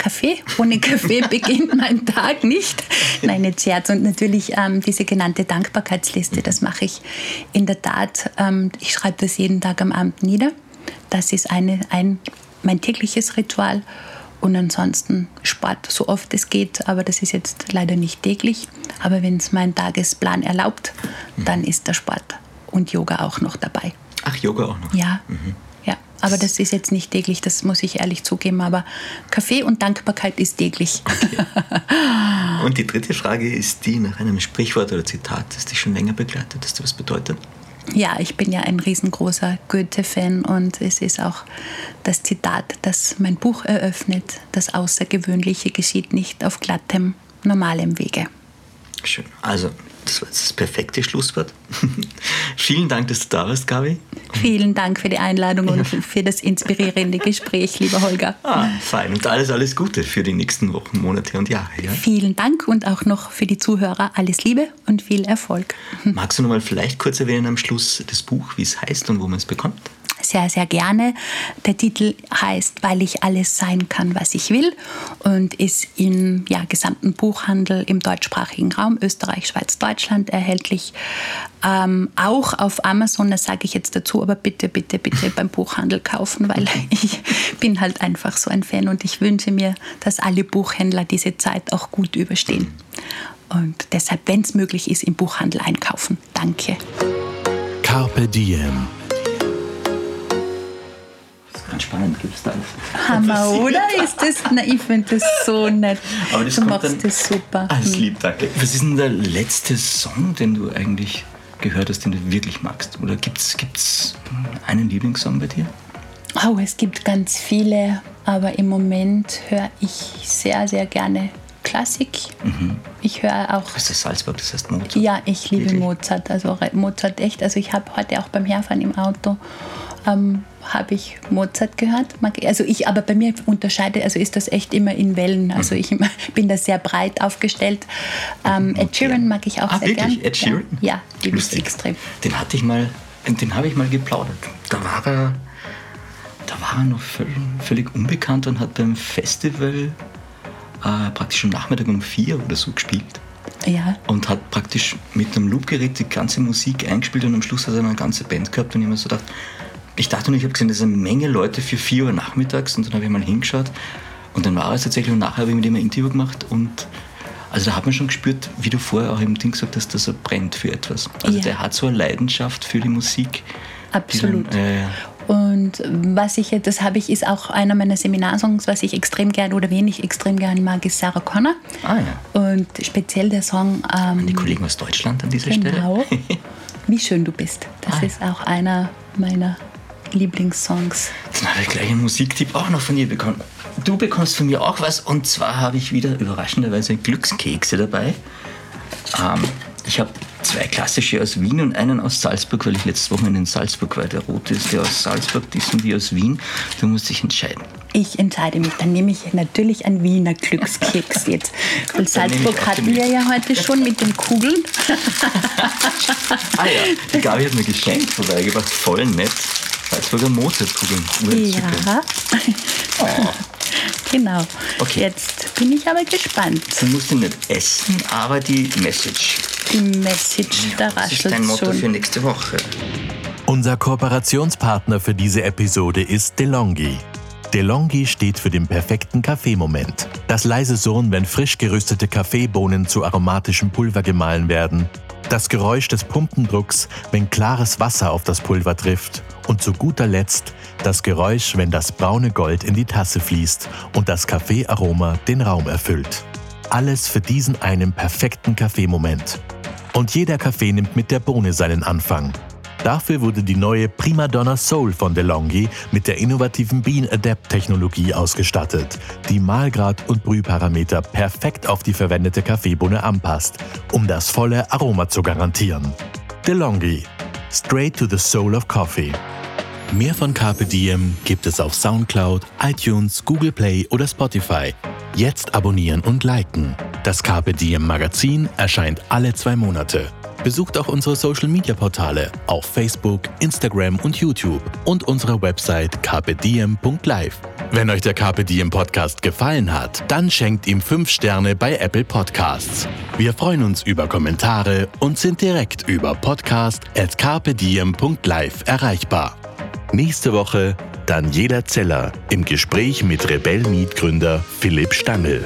Kaffee. Ohne Kaffee beginnt mein Tag nicht. Nein, nicht Scherz. Und natürlich ähm, diese genannte Dankbarkeitsliste, das mache ich in der Tat. Ähm, ich schreibe das jeden Tag am Abend nieder. Das ist eine, ein, mein tägliches Ritual. Und ansonsten Sport, so oft es geht, aber das ist jetzt leider nicht täglich. Aber wenn es mein Tagesplan erlaubt, dann ist der Sport und Yoga auch noch dabei. Ach, Yoga auch noch? Ja. Mhm. Aber das ist jetzt nicht täglich, das muss ich ehrlich zugeben. Aber Kaffee und Dankbarkeit ist täglich. Okay. Und die dritte Frage ist die nach einem Sprichwort oder Zitat, das dich schon länger begleitet, das dir was bedeutet? Ja, ich bin ja ein riesengroßer Goethe-Fan und es ist auch das Zitat, das mein Buch eröffnet. Das Außergewöhnliche geschieht nicht auf glattem, normalem Wege. Schön. Also, das war das perfekte Schlusswort. Vielen Dank, dass du da warst, Gabi. Vielen Dank für die Einladung und für das inspirierende Gespräch, lieber Holger. Ah, fein. Und alles, alles Gute für die nächsten Wochen, Monate und Jahre. Ja? Vielen Dank und auch noch für die Zuhörer alles Liebe und viel Erfolg. Magst du noch mal vielleicht kurz erwähnen am Schluss das Buch, wie es heißt und wo man es bekommt? Sehr, sehr gerne. Der Titel heißt Weil ich alles sein kann, was ich will und ist im ja, gesamten Buchhandel im deutschsprachigen Raum, Österreich, Schweiz, Deutschland erhältlich. Ähm, auch auf Amazon, das sage ich jetzt dazu, aber bitte, bitte, bitte beim Buchhandel kaufen, weil ich bin halt einfach so ein Fan und ich wünsche mir, dass alle Buchhändler diese Zeit auch gut überstehen. Und deshalb, wenn es möglich ist, im Buchhandel einkaufen. Danke. Carpe Diem ganz spannend, gibt es da alles. Hammer, oder? Ist das, na, ich finde das so nett. Aber das du machst dann, das super. Alles lieb, danke. Was ist denn der letzte Song, den du eigentlich gehört hast, den du wirklich magst? Oder gibt es einen Lieblingssong bei dir? Oh, es gibt ganz viele, aber im Moment höre ich sehr, sehr gerne Klassik. Mhm. Ich höre auch. Ist das Salzburg, das heißt Mozart? Ja, ich liebe? Mozart. Also Mozart echt. Also ich habe heute auch beim Herfahren im Auto ähm, habe ich Mozart gehört. Also ich, aber bei mir unterscheide, also ist das echt immer in Wellen. Also mhm. ich bin da sehr breit aufgestellt. Ähm, Ed Sheeran mag ich auch ah, sehr wirklich? gern. Ed Sheeran? Ja, die ist extrem. Den hatte ich mal, den habe ich mal geplaudert. Da war er, da war er noch völlig, völlig unbekannt und hat beim Festival äh, praktisch am Nachmittag um vier oder so gespielt. Ja. Und hat praktisch mit einem Loopgerät die ganze Musik eingespielt und am Schluss hat er eine ganze Band gehabt und ich habe mir so gedacht, ich dachte nur, ich habe gesehen, das ist eine Menge Leute für 4 Uhr nachmittags und dann habe ich mal hingeschaut und dann war es tatsächlich und nachher habe ich mit ihm ein Interview gemacht und also da hat man schon gespürt, wie du vorher auch im Ding gesagt hast, dass er brennt für etwas. Also ja. der hat so eine Leidenschaft für die Musik. Absolut. Dann, äh, und was ich, das habe ich, ist auch einer meiner Seminarsongs, was ich extrem gern oder wenig extrem gern mag, ist Sarah Connor. Ah ja. Und speziell der Song. Ähm, die Kollegen aus Deutschland an dieser genau, Stelle. Wie schön du bist. Das ah, ist auch einer meiner Lieblingssongs. Dann habe ich gleich einen Musiktipp auch noch von dir bekommen. du bekommst von mir auch was und zwar habe ich wieder überraschenderweise Glückskekse dabei. Ähm, ich habe zwei klassische aus Wien und einen aus Salzburg, weil ich letztes Wochenende in Salzburg war. Der rote ist der aus Salzburg, die sind die aus Wien. Du musst dich entscheiden. Ich entscheide mich. Dann nehme ich natürlich einen Wiener Glückskeks jetzt. Weil Salzburg hatten wir ja heute schon mit den Kugeln. ah ja, die Gabi hat mir geschenkt vorbeigebracht. Voll nett. Salzburger Mozartkugeln. Ja. Oh. Genau. Okay. Jetzt bin ich aber gespannt. Du musst ihn nicht essen, aber die Message. Die Message, ja, da raschelt Das ist dein Motto schon. für nächste Woche. Unser Kooperationspartner für diese Episode ist DeLonghi. DeLonghi steht für den perfekten Kaffeemoment. Das leise Surren, wenn frisch geröstete Kaffeebohnen zu aromatischem Pulver gemahlen werden. Das Geräusch des Pumpendrucks, wenn klares Wasser auf das Pulver trifft. Und zu guter Letzt das Geräusch, wenn das braune Gold in die Tasse fließt und das Kaffeearoma den Raum erfüllt. Alles für diesen einen perfekten Kaffeemoment. Und jeder Kaffee nimmt mit der Bohne seinen Anfang. Dafür wurde die neue Prima Donna Soul von DeLonghi mit der innovativen Bean Adapt Technologie ausgestattet, die Mahlgrad und Brühparameter perfekt auf die verwendete Kaffeebohne anpasst, um das volle Aroma zu garantieren. DeLonghi. Straight to the Soul of Coffee. Mehr von Carpe Diem gibt es auf Soundcloud, iTunes, Google Play oder Spotify. Jetzt abonnieren und liken. Das Carpe Diem Magazin erscheint alle zwei Monate. Besucht auch unsere Social Media Portale auf Facebook, Instagram und YouTube und unsere Website carpediem.live. Wenn euch der Diem Podcast gefallen hat, dann schenkt ihm 5 Sterne bei Apple Podcasts. Wir freuen uns über Kommentare und sind direkt über podcast.carpediem.live erreichbar. Nächste Woche Daniela Zeller im Gespräch mit Rebell Meet Gründer Philipp Stangl.